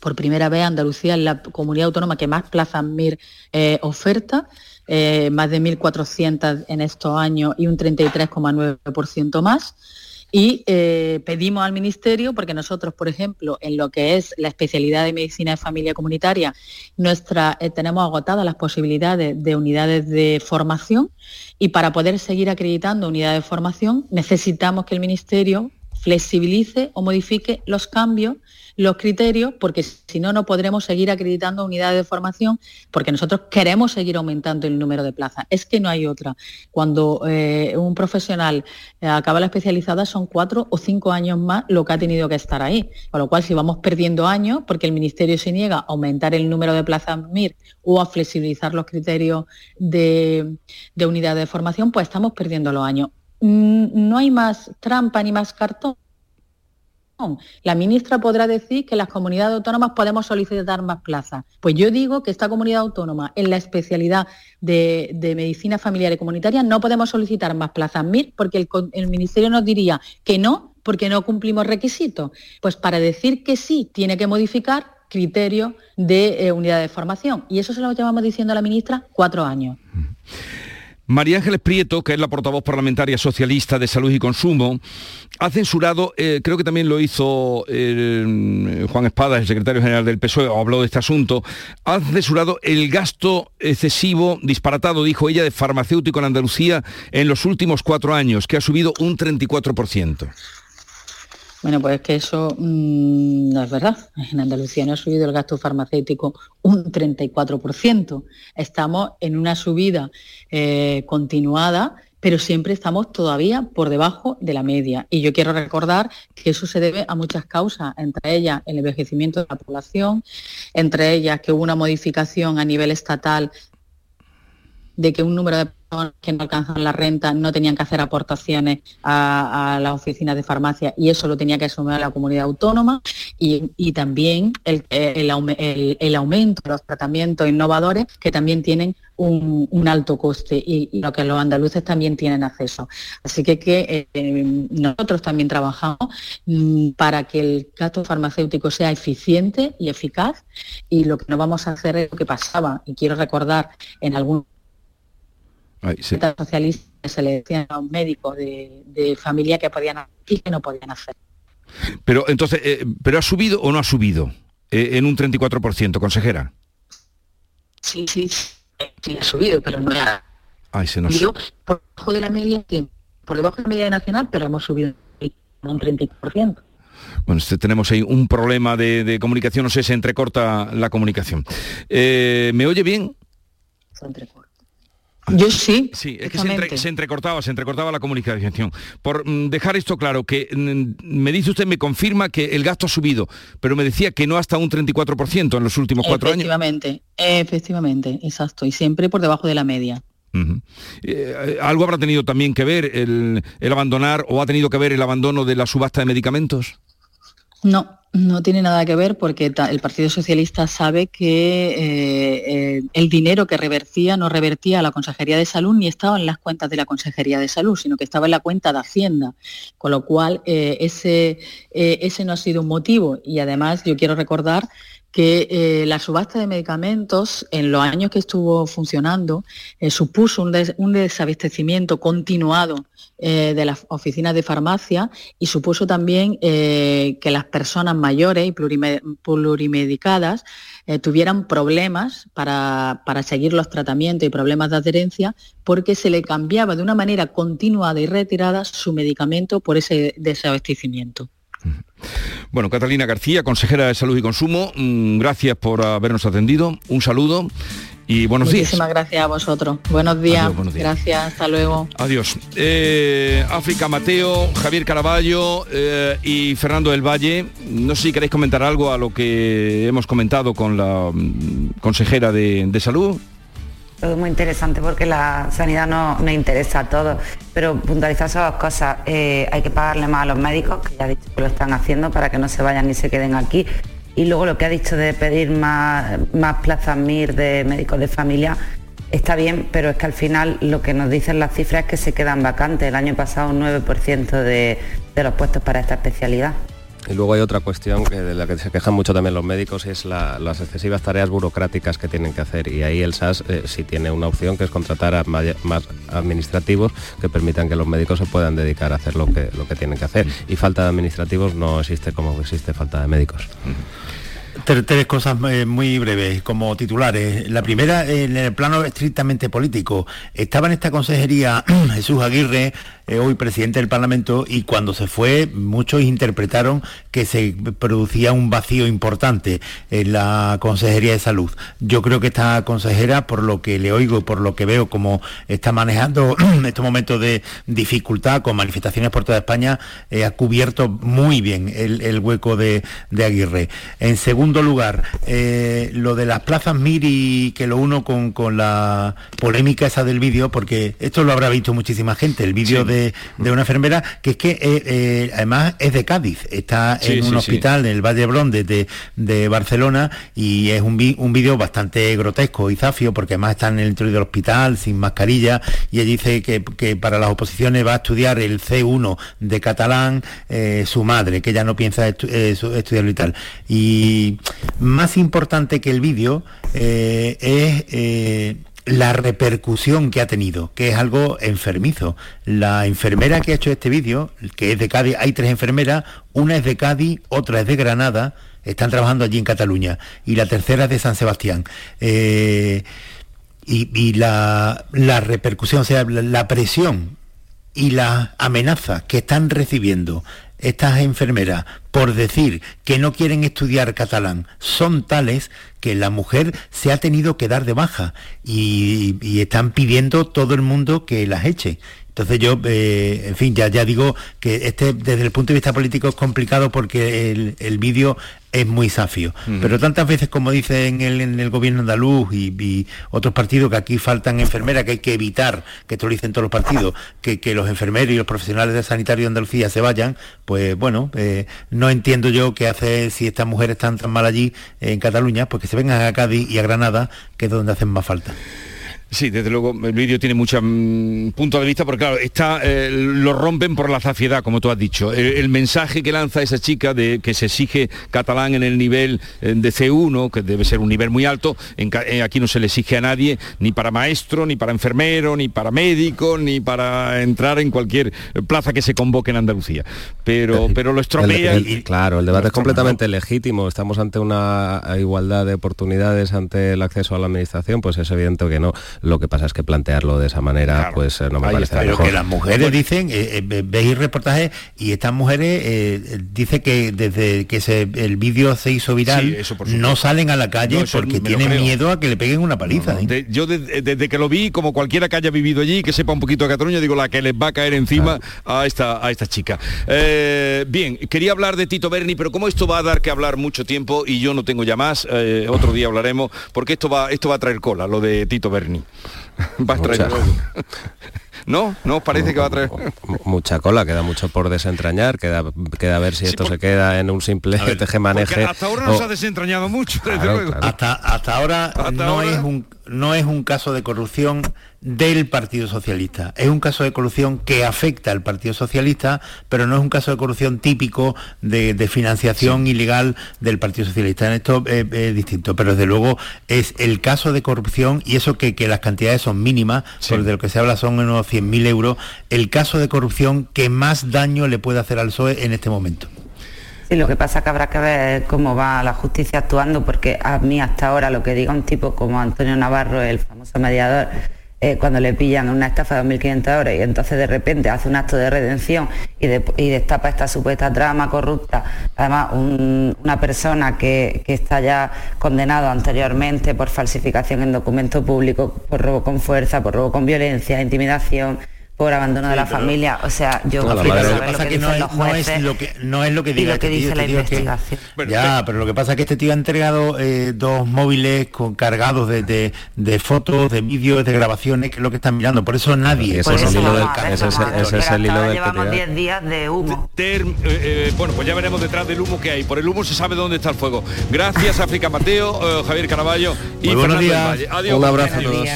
S11: por primera vez Andalucía es la comunidad autónoma que más plazas MIR eh, oferta eh, más de 1.400 en estos años y un 33,9% más. Y eh, pedimos al Ministerio, porque nosotros, por ejemplo, en lo que es la especialidad de medicina de familia comunitaria, nuestra, eh, tenemos agotadas las posibilidades de unidades de formación y para poder seguir acreditando unidades de formación necesitamos que el Ministerio flexibilice o modifique los cambios los criterios, porque si no, no podremos seguir acreditando unidades de formación, porque nosotros queremos seguir aumentando el número de plazas. Es que no hay otra. Cuando eh, un profesional eh, acaba la especializada son cuatro o cinco años más lo que ha tenido que estar ahí. Con lo cual, si vamos perdiendo años, porque el Ministerio se niega a aumentar el número de plazas MIR o a flexibilizar los criterios de, de unidades de formación, pues estamos perdiendo los años. Mm, no hay más trampa ni más cartón la ministra podrá decir que las comunidades autónomas podemos solicitar más plazas. Pues yo digo que esta comunidad autónoma en la especialidad de, medicina familiar y comunitaria no podemos solicitar más plazas MIR porque el, Ministerio nos diría que no porque no cumplimos requisitos. Pues para decir que sí tiene que modificar criterios de eh, unidad de formación. Y eso se lo llevamos diciendo a la ministra cuatro años.
S2: María Ángeles Prieto, que es la portavoz parlamentaria socialista de Salud y Consumo, ha censurado, eh, creo que también lo hizo eh, Juan Espada, el secretario general del PSOE, habló de este asunto, ha censurado el gasto excesivo, disparatado, dijo ella, de farmacéutico en Andalucía en los últimos cuatro años, que ha subido un 34%.
S11: Bueno, pues es que eso mm, no es verdad. En Andalucía no ha subido el gasto farmacéutico un 34%. Estamos en una subida eh, continuada, pero siempre estamos todavía por debajo de la media. Y yo quiero recordar que eso se debe a muchas causas, entre ellas el envejecimiento de la población, entre ellas que hubo una modificación a nivel estatal de que un número de que no alcanzan la renta no tenían que hacer aportaciones a, las oficinas de farmacia y eso lo tenía que asumir la comunidad autónoma y, también el, aumento de los tratamientos innovadores que también tienen un, alto coste y, lo que los andaluces también tienen acceso. Así que, que eh, nosotros también trabajamos mm, para que el gasto farmacéutico sea eficiente y eficaz y lo que no vamos a hacer es lo que pasaba y quiero recordar en algún Ay, socialista se le decían a un médico de, familia que podían hacer y que no podían hacer.
S2: Pero entonces, eh, ¿pero ha subido o no ha subido eh, en un 34%, consejera?
S11: Sí, sí, sí, ha subido, pero no ha
S2: Ay, se nos...
S11: por debajo de la media, por debajo de la media nacional, pero hemos subido un 30%.
S2: Bueno, este, tenemos ahí un problema de, comunicación, no sé, se entrecorta la comunicación. Eh, ¿Me oye bien?
S11: Se entrecorta. Yo sí.
S2: Sí, es que se, entrecortaba, se entrecortaba la comunicación. Por mm, dejar esto claro, que mm, me dice usted, me confirma que el gasto ha subido, pero me decía que no hasta un 34% en los últimos cuatro
S11: años. Efectivamente, efectivamente, exacto, y siempre por debajo de la media.
S2: Eh, ¿Algo habrá tenido también que ver el, abandonar o ha tenido que ver el abandono de la subasta de medicamentos?
S11: No, no tiene nada que ver porque el Partido Socialista sabe que eh, eh, el dinero que revertía no revertía a la Consejería de Salud ni estaba en las cuentas de la Consejería de Salud, sino que estaba en la cuenta de Hacienda. Con lo cual, eh, ese, ese no ha sido un motivo. Y además, yo quiero recordar que eh, la subasta de medicamentos en los años que estuvo funcionando eh, supuso un, desabastecimiento continuado eh, de las oficinas de farmacia y supuso también que las personas mayores y plurimedicadas tuvieran problemas para, para, seguir los tratamientos y problemas de adherencia porque se le cambiaba de una manera continuada y retirada su medicamento por ese desabastecimiento.
S2: Bueno, Catalina García, consejera de Salud y Consumo, mm, gracias por habernos atendido. Un saludo y buenos
S11: días. Muchísimas gracias a vosotros. Buenos días. Gracias, hasta luego.
S2: Adiós. Eh, África Mateo, Javier Caraballo eh, y Fernando del Valle. No sé si queréis comentar algo a lo que hemos comentado con la mm, consejera de Salud.
S5: Todo muy interesante porque la sanidad no, no interesa a todos, pero puntualizar esas dos cosas. Eh, hay que pagarle más a los médicos, que ya ha dicho que lo están haciendo para que no se vayan ni se queden aquí. Y luego lo que ha dicho de pedir más, más plazas MIR de médicos de familia, está bien, pero es que al final lo que nos dicen las cifras es que se quedan vacantes. El año pasado un 9% de los puestos para esta especialidad.
S6: Y luego hay otra cuestión que de la que se quejan mucho también los médicos, es las excesivas tareas burocráticas que tienen que hacer. Y ahí el SAS eh, sí tiene una opción que es contratar a más administrativos que permitan que los médicos se puedan dedicar a hacer lo que, lo que tienen que hacer. Y falta de administrativos no existe como existe falta de médicos.
S4: Tres, cosas eh, muy breves como titulares. La primera, en el plano estrictamente político. Estaba en esta consejería Jesús Aguirre, eh, hoy presidente del Parlamento, y cuando se fue muchos interpretaron que se producía un vacío importante en la Consejería de Salud. Yo creo que esta consejera, por lo que le oigo y por lo que veo como está manejando estos momentos de dificultad con manifestaciones por toda España, eh, ha cubierto muy bien el, hueco de, Aguirre. En segundo lugar, eh, lo de las plazas Miri, que lo uno con, la polémica esa del vídeo, porque esto lo habrá visto muchísima gente, el vídeo de de, una enfermera, que es que eh, eh, además es de Cádiz, está en un hospital en el Valle Brón de, de, Barcelona y es un, un vídeo bastante grotesco y zafio, porque además está en el interior del hospital sin mascarilla y ella dice que, para las oposiciones va a estudiar el C1 de catalán eh, su madre, que ella no piensa estudiarlo y tal. Y más importante que el vídeo es la repercusión que ha tenido, que es algo enfermizo. La enfermera que ha hecho este vídeo, que es de Cádiz, hay tres enfermeras, una es de Cádiz, otra es de Granada, están trabajando allí en Cataluña, y la tercera es de San Sebastián. Eh, y, la, repercusión, o sea, la, presión y la amenaza que están recibiendo estas enfermeras por decir que no quieren estudiar catalán son tales que la mujer se ha tenido que dar de baja y, y están pidiendo todo el mundo que las eche. Entonces yo, eh, en fin, ya, ya digo que este desde el punto de vista político es complicado porque el, vídeo es muy safio. Pero tantas veces como dicen en el, en el gobierno andaluz y, otros partidos que aquí faltan enfermeras, que hay que evitar, que esto lo dicen todos los partidos, que, los enfermeros y los profesionales de sanitario de Andalucía se vayan, pues bueno, eh, no entiendo yo qué hace si estas mujeres están tan mal allí en Cataluña, pues que se vengan a Cádiz y a Granada, que es donde hacen más falta.
S2: Sí, desde luego el vídeo tiene mucho mm, punto de vista, porque claro, está, eh, lo rompen por la zafiedad, como tú has dicho. El, mensaje que lanza esa chica de que se exige catalán en el nivel eh, de C1, que debe ser un nivel muy alto, eh, aquí no se le exige a nadie, ni para maestro, ni para enfermero, ni para médico, ni para entrar en cualquier plaza que se convoque en Andalucía. Pero, pero lo estropea.
S6: claro, el debate es completamente legítimo. Estamos ante una igualdad de oportunidades ante el acceso a la administración, pues es evidente que no lo que pasa es que plantearlo de esa manera, pues eh, no me parece
S4: Pero que las mujeres dicen, eh, eh, veis reportajes y estas mujeres dice que desde que se, el vídeo se hizo viral, no salen a la calle porque tienen miedo a que le peguen una paliza.
S2: yo desde que lo vi, como cualquiera que haya vivido allí, que sepa un poquito de Cataluña, digo la que les va a caer encima a esta a esta chica. bien, quería hablar de Tito Berni, pero como esto va a dar que hablar mucho tiempo y yo no tengo ya más, otro día hablaremos, porque esto va, esto va a traer cola, lo de Tito Berni. Va a traer ¿No? ¿No os parece que va a traer?
S6: Mucha cola, queda mucho por desentrañar, queda, queda a ver si esto se queda en un simple tejemaneje.
S2: Hasta ahora no
S6: o-
S2: se ha desentrañado mucho, desde
S6: Claro,
S2: luego.
S6: claro.
S4: Hasta, hasta ahora no es un no es un caso de corrupción del Partido Socialista. Es un caso de corrupción que afecta al Partido Socialista, pero no es un caso de corrupción típico de, de financiación ilegal del Partido Socialista. En esto eh, es distinto, pero desde luego es el caso de corrupción y eso que, que las cantidades son mínimas, porque de lo que se habla son unos 100.000 euros, el caso de corrupción que más daño le puede hacer al PSOE en este momento.
S5: Sí, lo que pasa es que habrá que ver cómo va la justicia actuando, porque a mí hasta ahora lo que diga un tipo como Antonio Navarro, el famoso mediador, eh, cuando le pillan una estafa de 2.500 euros y entonces de repente hace un acto de redención y, de- y destapa esta supuesta trama corrupta, además un- una persona que, que está ya condenado anteriormente por falsificación en documento público, por robo con fuerza, por robo con violencia, intimidación, por abandono de la
S4: pero-
S5: familia. O sea, yo
S4: No, la
S5: saber
S4: Lo que no es- no lo que- no es lo que diga
S5: lo que
S4: este tío,
S5: dice la
S4: este tío es que-
S5: investigación.
S4: ya, pero lo que pasa es que este tío ha entregado eh, dos móviles con cargados de, de- de fotos, de vídeos, de grabaciones, que es lo que están mirando. Por eso nadie.
S6: Es el hilo del- ese es- el hilo del
S5: llevamos
S6: tirar.
S5: 10 días de humo.
S2: Ter- eh, eh, bueno, pues ya veremos detrás del humo que hay. Por el humo se sabe dónde está el fuego. Gracias, África Mateo, Javier Caraballo y
S4: Muy buenos
S2: Fernando
S4: días.
S2: Valle. Adiós.
S6: Un abrazo a todos.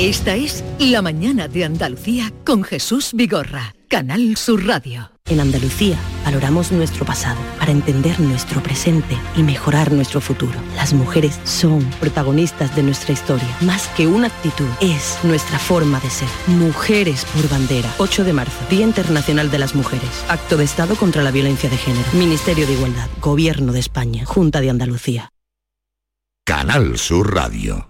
S1: Esta es La mañana de Andalucía con Jesús Vigorra, Canal Sur Radio.
S12: En Andalucía valoramos nuestro pasado para entender nuestro presente y mejorar nuestro futuro. Las mujeres son protagonistas de nuestra historia. Más que una actitud, es nuestra forma de ser. Mujeres por bandera. 8 de marzo, Día Internacional de las Mujeres. Acto de Estado contra la Violencia de Género. Ministerio de Igualdad. Gobierno de España. Junta de Andalucía.
S13: Canal Sur Radio.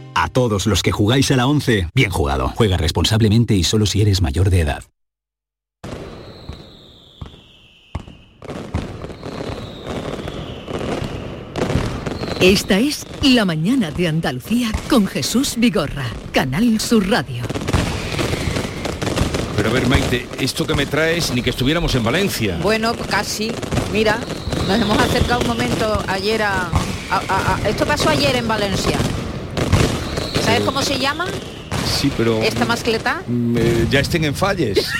S9: A todos los que jugáis a la 11, bien jugado. Juega responsablemente y solo si eres mayor de edad.
S1: Esta es La mañana de Andalucía con Jesús Vigorra, Canal Sur Radio.
S2: Pero a ver, Maite, esto que me traes ni que estuviéramos en Valencia.
S14: Bueno, pues casi. Mira, nos hemos acercado un momento ayer a, a- a- a- Esto pasó ayer en Valencia. ¿Sabes cómo se llama
S2: Sí, pero...
S14: esta mascleta?
S2: eh, ya estén en falles.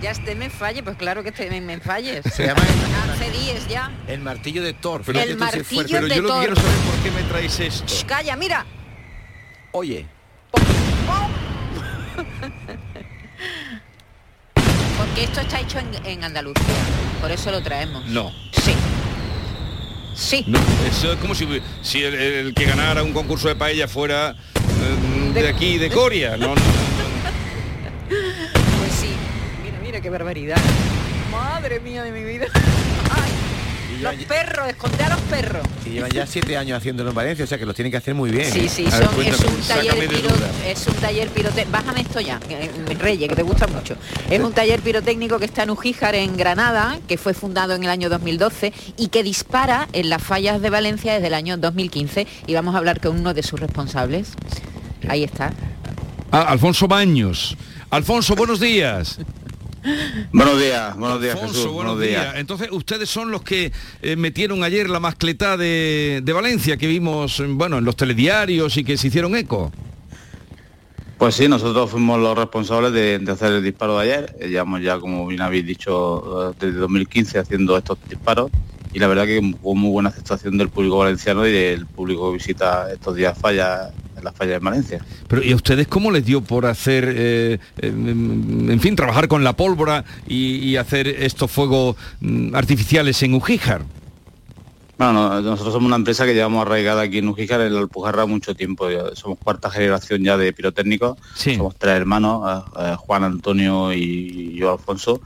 S14: Ya este me falle, pues claro que me, me falles.
S15: Se llama
S14: Hace días ya.
S15: el martillo de Thor.
S14: Pero- El martillo.
S2: Pero
S14: de
S2: yo
S14: Thor.
S2: quiero saber por qué me traes esto.
S14: Shh, calla, mira.
S15: Oye,
S14: Porque esto está hecho en, en Andalucía. Por eso lo traemos.
S2: No.
S14: Sí. Sí.
S2: No, eso es como si, si el, el que ganara un concurso de paella fuera eh, de, aquí, de Coria. No, no,
S14: Pues sí. Mira, mira qué barbaridad. Madre mía de mi vida. Ay, los perros, esconder a los perros.
S15: y llevan ya siete años haciéndolo en Valencia, o sea que lo tienen que hacer muy bien.
S14: Sí, sí, son- es un taller piro, es un taller pirotécnico. Bájame esto ya, eh, Reyes, que te gusta mucho. Es un taller pirotécnico que está en Ujíjar, en Granada, que fue fundado en el año 2012 y que dispara en las fallas de Valencia desde el año 2015. Y vamos a hablar con uno de sus responsables. Ahí está.
S2: Ah, Alfonso Baños. Alfonso, buenos días.
S16: Buenos días, buenos días,
S2: Alfonso,
S16: Jesús,
S2: buenos
S16: buenos días.
S2: días. Entonces, ustedes son los que eh, metieron ayer la mascletá de, de Valencia que vimos, bueno, en los telediarios y que se hicieron eco.
S16: Pues sí, nosotros fuimos los responsables de, de hacer el disparo de ayer. Llevamos ya, como bien habéis dicho, eh, desde 2015 haciendo estos disparos y la verdad que hubo muy buena aceptación del público valenciano y del público que visita estos días fallas, en las fallas de Valencia.
S2: Pero ¿y a ustedes cómo les dio por hacer, eh, eh, en fin, trabajar con la pólvora y, y hacer estos fuegos mm, artificiales en Ujíjar?
S16: Bueno, no- nosotros somos una empresa que llevamos arraigada aquí en Ujíjar, en la Alpujarra, mucho tiempo. Somos cuarta generación ya de pirotécnicos. Somos tres hermanos, eh, Juan, Antonio y yo, Alfonso,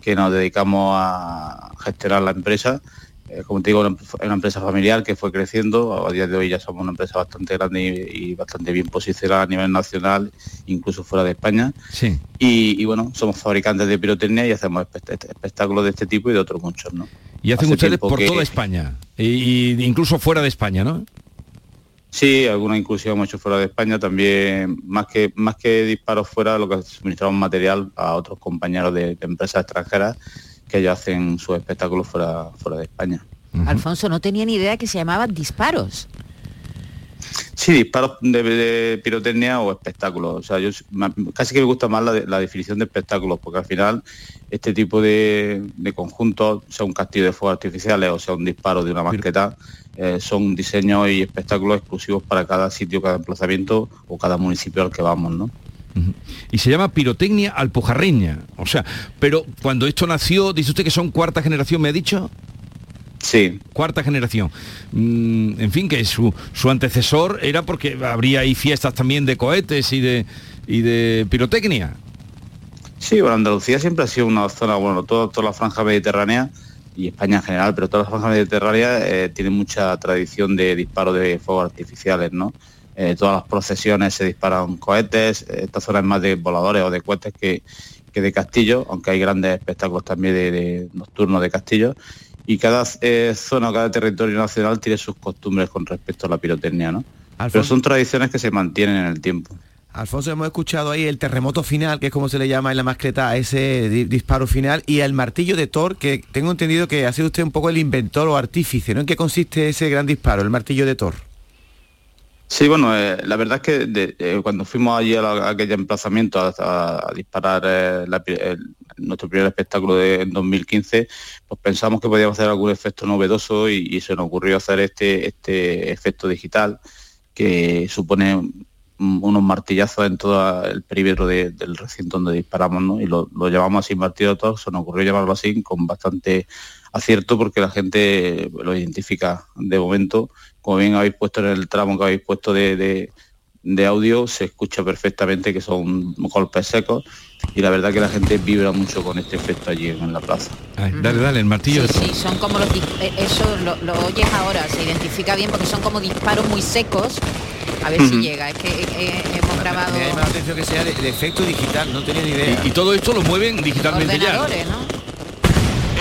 S16: que nos dedicamos a gestionar la empresa. Eh, como te digo, una, una empresa familiar que fue creciendo. A día de hoy ya somos una empresa bastante grande y, y bastante bien posicionada a nivel nacional, incluso fuera de España.
S2: Sí.
S16: Y, y bueno, somos fabricantes de pirotecnia y hacemos espect- espectáculos de este tipo y de otros muchos, ¿no?
S2: Y hacen
S16: Hace
S2: ustedes por
S16: que-
S2: toda España, y, y incluso fuera de España, ¿no?
S16: Sí, alguna inclusión hemos hecho fuera de España también, más que más que disparos fuera, lo que suministramos material a otros compañeros de, de empresas extranjeras que ellos hacen sus espectáculos fuera, fuera de España.
S14: Alfonso, no tenía ni idea que se llamaban disparos.
S16: Sí, disparos de, de pirotecnia o espectáculos. O sea, yo casi que me gusta más la definición de espectáculos, porque al final este tipo de, de conjuntos, sea un castillo de fuegos artificiales o sea un disparo de una masqueta, eh, son diseños y espectáculos exclusivos para cada sitio, cada emplazamiento o cada municipio al que vamos, ¿no?
S2: Y se llama pirotecnia alpujarreña. O sea, pero cuando esto nació, dice usted que son cuarta generación, ¿me ha dicho?
S16: Sí.
S2: Cuarta generación. Mm, en fin, que su, su antecesor era porque habría ahí fiestas también de cohetes y de, y de pirotecnia.
S16: Sí, bueno, Andalucía siempre ha sido una zona, bueno, toda, toda la franja mediterránea y España en general, pero toda la franja mediterránea eh, tiene mucha tradición de disparo de fuegos artificiales, ¿no? Eh, todas las procesiones se disparan cohetes, eh, esta zona es más de voladores o de cohetes que, que de castillos, aunque hay grandes espectáculos también de, de nocturnos de castillos. Y cada eh, zona cada territorio nacional tiene sus costumbres con respecto a la pirotecnia, ¿no? Pero
S15: Alfonso.
S16: son tradiciones que se mantienen en el tiempo.
S15: Alfonso, hemos escuchado ahí el terremoto final, que es como se le llama en la mascleta a ese di- disparo final, y el martillo de Thor, que tengo entendido que ha sido usted un poco el inventor o artífice, ¿no? ¿En qué consiste ese gran disparo, el martillo de Thor?
S16: Sí, bueno, eh, la verdad es que eh, cuando fuimos allí a, la- a aquel emplazamiento a, disparar eh, nuestro primer espectáculo de, en 2015, pues pensamos que podíamos hacer algún efecto novedoso y, se nos ocurrió hacer este, este efecto digital que supone unos martillazos en todo el perímetro de- del recinto donde disparamos, ¿no? Y lo, lo llamamos así martillo Thor, se nos ocurrió llamarlo así con bastante acierto porque la gente lo identifica de momento. Como bien habéis puesto en el tramo que habéis puesto de, de- de audio, se escucha perfectamente que son golpes secos y la verdad que la gente vibra mucho con este efecto allí en la plaza.
S2: Ay, dale, dale, el martillo
S14: Sí, son como los eh, eso lo, lo oyes ahora, se identifica bien porque son como disparos muy secos. A ver si llega, es que eh, eh, hemos grabado
S15: Me llama la atención que sea de, de efecto digital, no tenía ni idea.
S2: Y, y todo esto lo mueven digitalmente ya.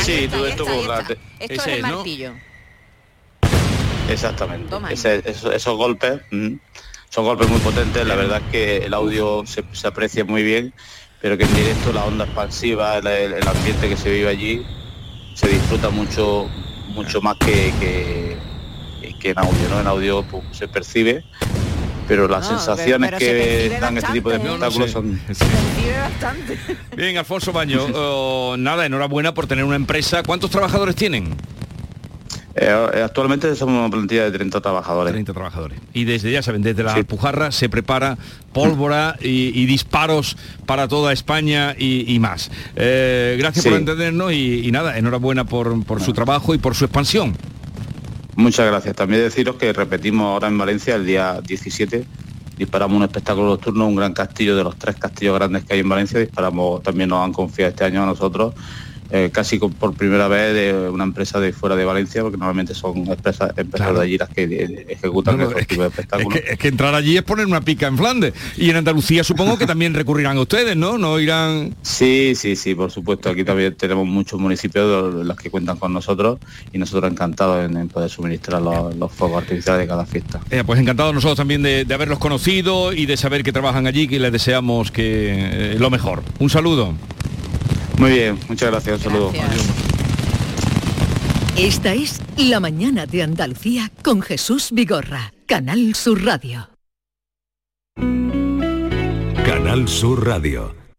S16: Sí, todo esto por la te-
S14: Esto
S16: Ese
S14: es el
S16: ¿no? Exactamente. Ese- esos, esos golpes mm, son golpes muy potentes. La verdad es que el audio se, se aprecia muy bien, pero que en directo la onda expansiva, el, ambiente que se vive allí, se disfruta mucho, mucho más que, que, que en audio. ¿no? En audio pues, se percibe, pero las
S14: No,
S16: sensaciones
S14: pero- pero se
S16: que dan este tipo de espectáculos
S2: No, no
S16: son...
S14: Vive bastante.
S2: Bien, Alfonso Baño, oh, nada, enhorabuena por tener una empresa. ¿Cuántos trabajadores tienen?
S16: Eh, actualmente somos una plantilla de 30 trabajadores.
S2: 30 trabajadores. Y desde, ya saben, desde la Alpujarra se prepara pólvora y, y disparos para toda España y, y más. Eh, gracias
S16: Sí.
S2: por entendernos y, y nada, enhorabuena por, por su trabajo y por su expansión.
S16: Muchas gracias. También deciros que repetimos ahora en Valencia el día 17. Disparamos un espectáculo nocturno, un gran castillo de los tres castillos grandes que hay en Valencia. Disparamos, también nos han confiado este año a nosotros, eh, casi por primera vez de una empresa de fuera de Valencia, porque normalmente son empresas, empresas de allí las que eh, ejecutan
S2: No, no,
S16: estos
S2: es
S16: tipos de
S2: Es
S16: espectáculos.
S2: que, es que entrar allí es poner una pica en Flandes. Y en Andalucía supongo que también recurrirán a ustedes, ¿no? No irán...
S16: Sí, sí, sí, por supuesto. Aquí también tenemos muchos municipios de los que cuentan con nosotros y nosotros encantados en, en poder suministrar los, los fuegos artificiales de cada fiesta.
S2: Eh, pues encantados nosotros también de, de haberlos conocido y de saber que trabajan allí, que les deseamos que eh, lo mejor. Un saludo.
S16: Muy bien, muchas gracias, un saludo.
S1: Esta es La mañana de Andalucía con Jesús Vigorra, Canal Sur Radio.
S17: Canal Sur Radio.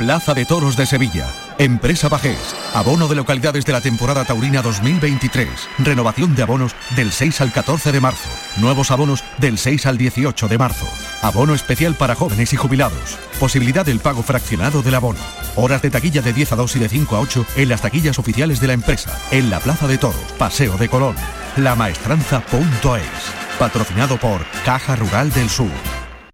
S18: Plaza de Toros de Sevilla. Empresa Bajés. Abono de localidades de la temporada taurina 2023. Renovación de abonos del 6 al 14 de marzo. Nuevos abonos del 6 al 18 de marzo. Abono especial para jóvenes y jubilados. Posibilidad del pago fraccionado del abono. Horas de taquilla de 10 a 2 y de 5 a 8 en las taquillas oficiales de la empresa. En la Plaza de Toros, Paseo de Colón. Lamaestranza.es. Patrocinado por Caja Rural del Sur.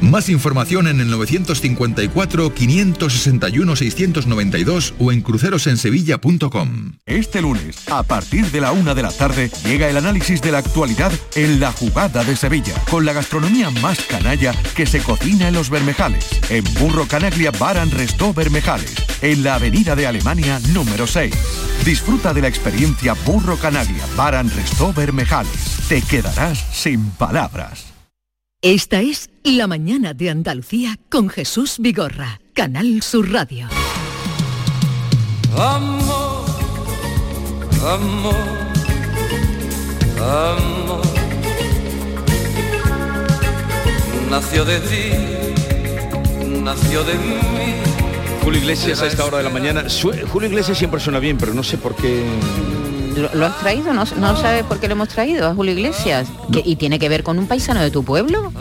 S17: Más información en el 954-561-692 o en crucerosensevilla.com.
S18: Este lunes, a partir de la una de la tarde, llega el análisis de la actualidad en la jugada de Sevilla, con la gastronomía más canalla que se cocina en los Bermejales, en Burro Canaglia Baran Restó Bermejales, en la avenida de Alemania número 6. Disfruta de la experiencia Burro Canaglia Baran Restó Bermejales. Te quedarás sin palabras.
S1: Esta es La mañana de Andalucía con Jesús Vigorra, Canal Sur Radio.
S10: Amor, amor, amor. Nació de ti, nació de mí.
S2: Julio Iglesias a esta hora de la mañana. Julio Iglesias siempre suena bien, pero no sé por qué...
S14: ¿Lo, lo has traído? ¿No, no sabes por qué lo hemos traído a Julio Iglesias? Y tiene que ver con un paisano de tu pueblo,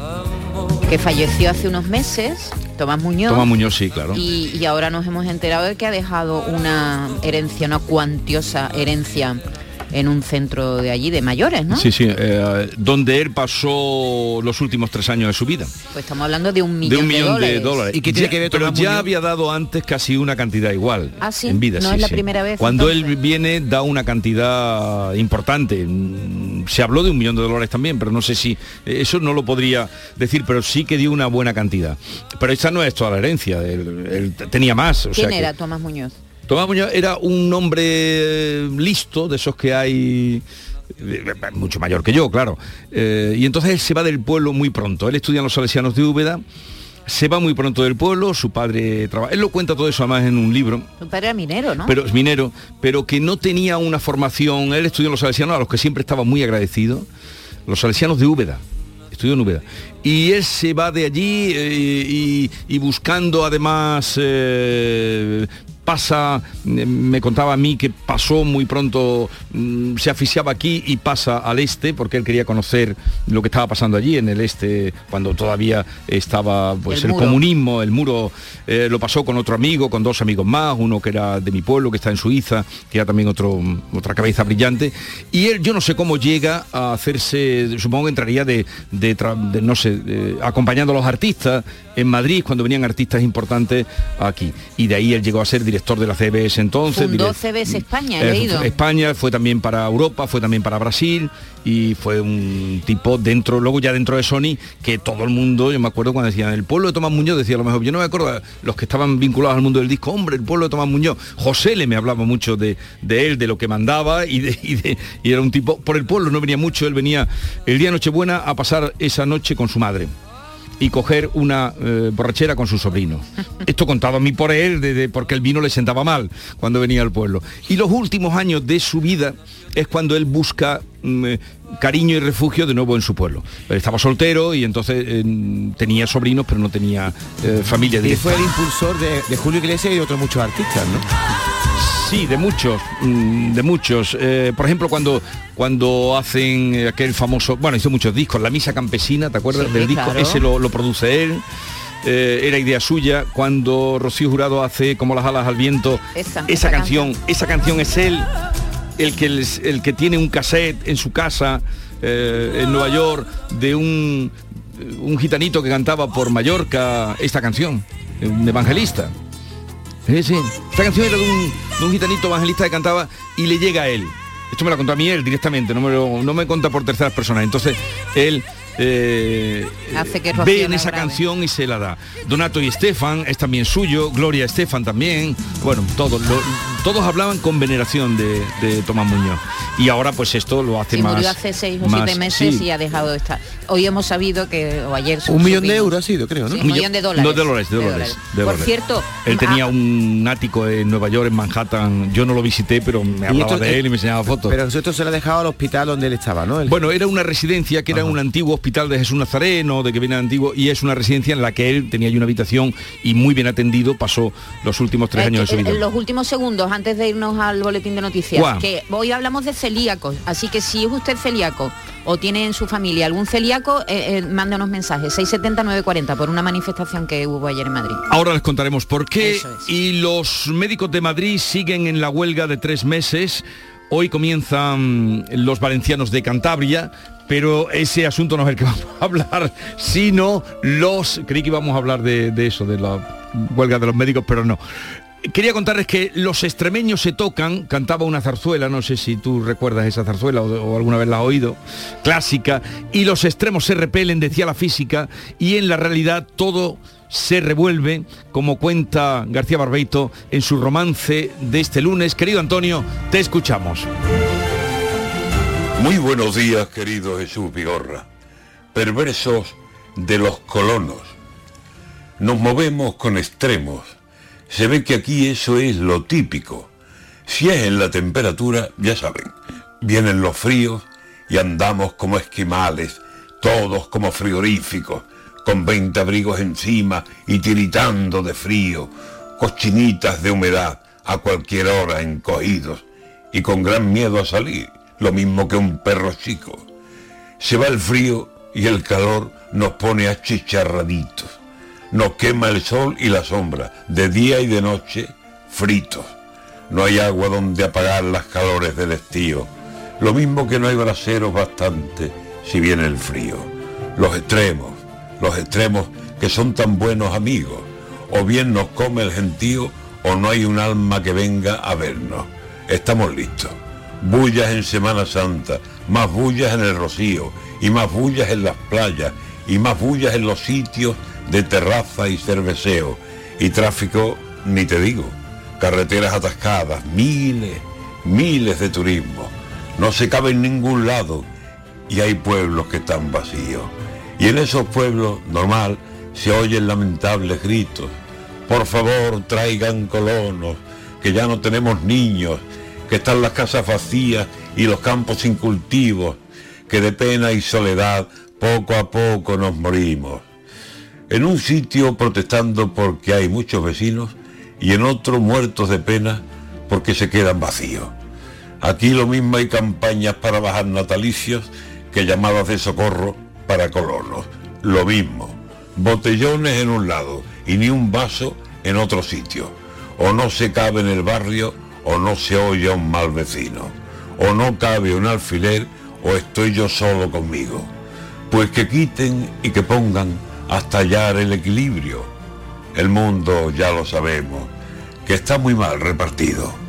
S14: que falleció hace unos meses, Tomás Muñoz.
S2: Tomás Muñoz, sí, claro.
S14: Y, y ahora nos hemos enterado de que ha dejado una herencia, una cuantiosa herencia en un centro de allí de mayores, ¿no?
S2: Sí, sí, eh, donde él pasó los últimos tres años de su vida.
S14: Pues estamos hablando de un millón
S2: de
S14: de,
S2: un millón
S14: dólares.
S2: de dólares. Ya- pero ya había dado antes casi una cantidad igual
S14: Ah, sí,
S2: en vida.
S14: no
S2: sí,
S14: es la
S2: sí.
S14: primera vez,
S2: Cuando él viene da una cantidad importante. Se habló de un millón de dólares también, pero no sé si eso no lo podría decir, pero sí que dio una buena cantidad. Pero esta no es toda la herencia. Él, él tenía más. O
S14: ¿Quién
S2: sea que-
S14: era Tomás Muñoz?
S2: Tomás Muñoz era un hombre listo, de esos que hay mucho mayor que yo, claro. Eh, y entonces él se va del pueblo muy pronto. Él estudia en los salesianos de Úbeda, se va muy pronto del pueblo, su padre trabaja. Él lo cuenta todo eso además en un libro.
S14: Su padre era minero, ¿no?
S2: Pero es minero, pero que no tenía una formación. Él estudió en los salesianos, a los que siempre estaba muy agradecido, los salesianos de Úbeda. Estudió en Úbeda. Y él se va de allí eh, y, y buscando además eh, pasa, eh, me contaba a mí que pasó muy pronto, mm, se aficiaba aquí y pasa al este, porque él quería conocer lo que estaba pasando allí en el este, cuando todavía estaba pues
S14: El
S2: comunismo, el muro, eh, lo pasó con otro amigo, con dos amigos más, uno que era de mi pueblo, que está en Suiza, que era también otro, otra cabeza brillante, y él yo no sé cómo llega a hacerse, supongo que entraría de, de no sé, de- acompañando a los artistas, en Madrid cuando venían artistas importantes aquí. Y de ahí él llegó a ser director de la CBS entonces.
S14: Fundó CBS España, he
S2: eh,
S14: leído.
S2: España, fue también para Europa, fue también para Brasil y fue un tipo dentro, luego ya dentro de Sony, que todo el mundo, yo me acuerdo cuando decían el pueblo de Tomás Muñoz, decía a lo mejor, yo no me acuerdo, los que estaban vinculados al mundo del disco, hombre, el pueblo de Tomás Muñoz, José le me hablaba mucho de, de él, de lo que mandaba y, de, y, de- y era un tipo, por el pueblo no venía mucho, él venía el día Nochebuena a pasar esa noche con su madre y coger una eh, borrachera con su sobrino. Esto contado a mí por él, de- de- porque el vino le sentaba mal cuando venía al pueblo. Y los últimos años de su vida es cuando él busca mm, eh, cariño y refugio de nuevo en su pueblo. Él estaba soltero y entonces eh, tenía sobrinos, pero no tenía eh, familia
S15: Y
S2: directa.
S15: fue el impulsor de, de Julio Iglesias y de otros muchos artistas, ¿no?
S2: Sí, de muchos, mm, de muchos. Eh, por ejemplo, cuando cuando hacen aquel famoso, bueno, hizo muchos discos, La Misa Campesina, ¿te acuerdas
S14: Sí,
S2: del disco?
S14: claro.
S2: Ese lo, lo produce él. Eh, era idea suya cuando Rocío Jurado hace como las alas al viento
S14: Esa,
S2: esa,
S14: esa
S2: canción esa canción es él el que les- el que tiene un cassette en su casa eh, en Nueva York de un un gitanito que cantaba por Mallorca esta canción un evangelista Sí, sí. Esta canción era de un, de un gitanito evangelista que cantaba y le llega a él. Esto me lo contó a mí él directamente, no me, lo, no me cuenta por terceras personas. Entonces, él eh,
S14: Hace que Rocío
S2: ve en
S14: la
S2: esa canción y se la da. Donato y Estefan es también suyo, Gloria Estefan también. Bueno, todos, lo- todos hablaban con veneración de, de Tomás Muñoz. Y ahora pues esto lo hace
S14: Sí,
S2: más...
S14: murió hace seis o
S2: más-
S14: siete meses
S2: sí.
S14: y ha dejado de estar. Hoy hemos sabido que, o ayer...
S15: Un millón de euros ha sido, creo, ¿no?
S14: Sí, un millón de dólares.
S2: No, de dólares, de
S14: De
S2: dólares.
S14: dólares.
S2: de
S14: Por
S2: dólares.
S14: cierto,
S2: Él tenía
S14: ah-
S2: un ático en Nueva York, en Manhattan. Yo no lo visité, pero me hablaba
S15: esto-
S2: de él y me enseñaba fotos.
S15: Pero esto se lo ha dejado al hospital donde él estaba, ¿no? El-
S2: Bueno, era una residencia que era un antiguo hospital de Jesús Nazareno, de que viene antiguo, y es una residencia en la que él tenía una habitación y muy bien atendido pasó los últimos tres
S14: Eh,
S2: años de su
S14: que,
S2: vida.
S14: En los últimos segundos, antes de irnos al boletín de noticias, que hoy hablamos de celíacos, así que si es usted celíaco o tiene en su familia algún celíaco, eh, eh, mande unos mensajes, 670-940, por una manifestación que hubo ayer en Madrid.
S2: Ahora les contaremos por qué.
S14: Es.
S2: Y los médicos de Madrid siguen en la huelga de tres meses. Hoy comienzan los valencianos de Cantabria, pero ese asunto no es el que vamos a hablar, sino los... Creí que íbamos a hablar de, eso, de la huelga de los médicos, pero no. Quería contarles que los extremeños se tocan, cantaba una zarzuela, no sé si tú recuerdas esa zarzuela o, o alguna vez la has oído, clásica, y los extremos se repelen, decía la física, y en la realidad todo se revuelve, como cuenta García Barbeito en su romance de este lunes. Querido Antonio, te escuchamos.
S19: Muy buenos días, querido Jesús Vigorra. Perversos de los colonos. Nos movemos con extremos. Se ve que aquí eso es lo típico. Si es en la temperatura, ya saben, vienen los fríos y andamos como esquimales, todos como frigoríficos, con 20 abrigos encima y tiritando de frío, cochinitas de humedad a cualquier hora encogidos y con gran miedo a salir, lo mismo que un perro chico. Se va el frío y el calor nos pone achicharraditos. Nos quema el sol y la sombra, de día y de noche, fritos. No hay agua donde apagar las calores del estío. Lo mismo que no hay braseros bastante si viene el frío. Los extremos, los extremos que son tan buenos amigos. O bien nos come el gentío o no hay un alma que venga a vernos. Estamos listos. Bullas en Semana Santa, más bullas en el Rocío, y más bullas en las playas, y más bullas en los sitios de terraza y cerveceo. Y tráfico, ni te digo. Carreteras atascadas, miles, miles de turismo. No se cabe en ningún lado y hay pueblos que están vacíos. Y en esos pueblos, normal, se oyen lamentables gritos. Por favor, traigan colonos, que ya no tenemos niños, que están las casas vacías y los campos sin cultivos, que de pena y soledad poco a poco nos morimos. En un sitio protestando porque hay muchos vecinos y en otro muertos de pena porque se quedan vacíos. Aquí lo mismo hay campañas para bajar natalicios que llamadas de socorro para colonos. Lo mismo. Botellones en un lado y ni un vaso en otro sitio. O no se cabe en el barrio o no se oye a un mal vecino. O no cabe un alfiler o estoy yo solo conmigo. Pues que quiten y que pongan hasta hallar el equilibrio. El mundo, ya lo sabemos, que está muy mal repartido.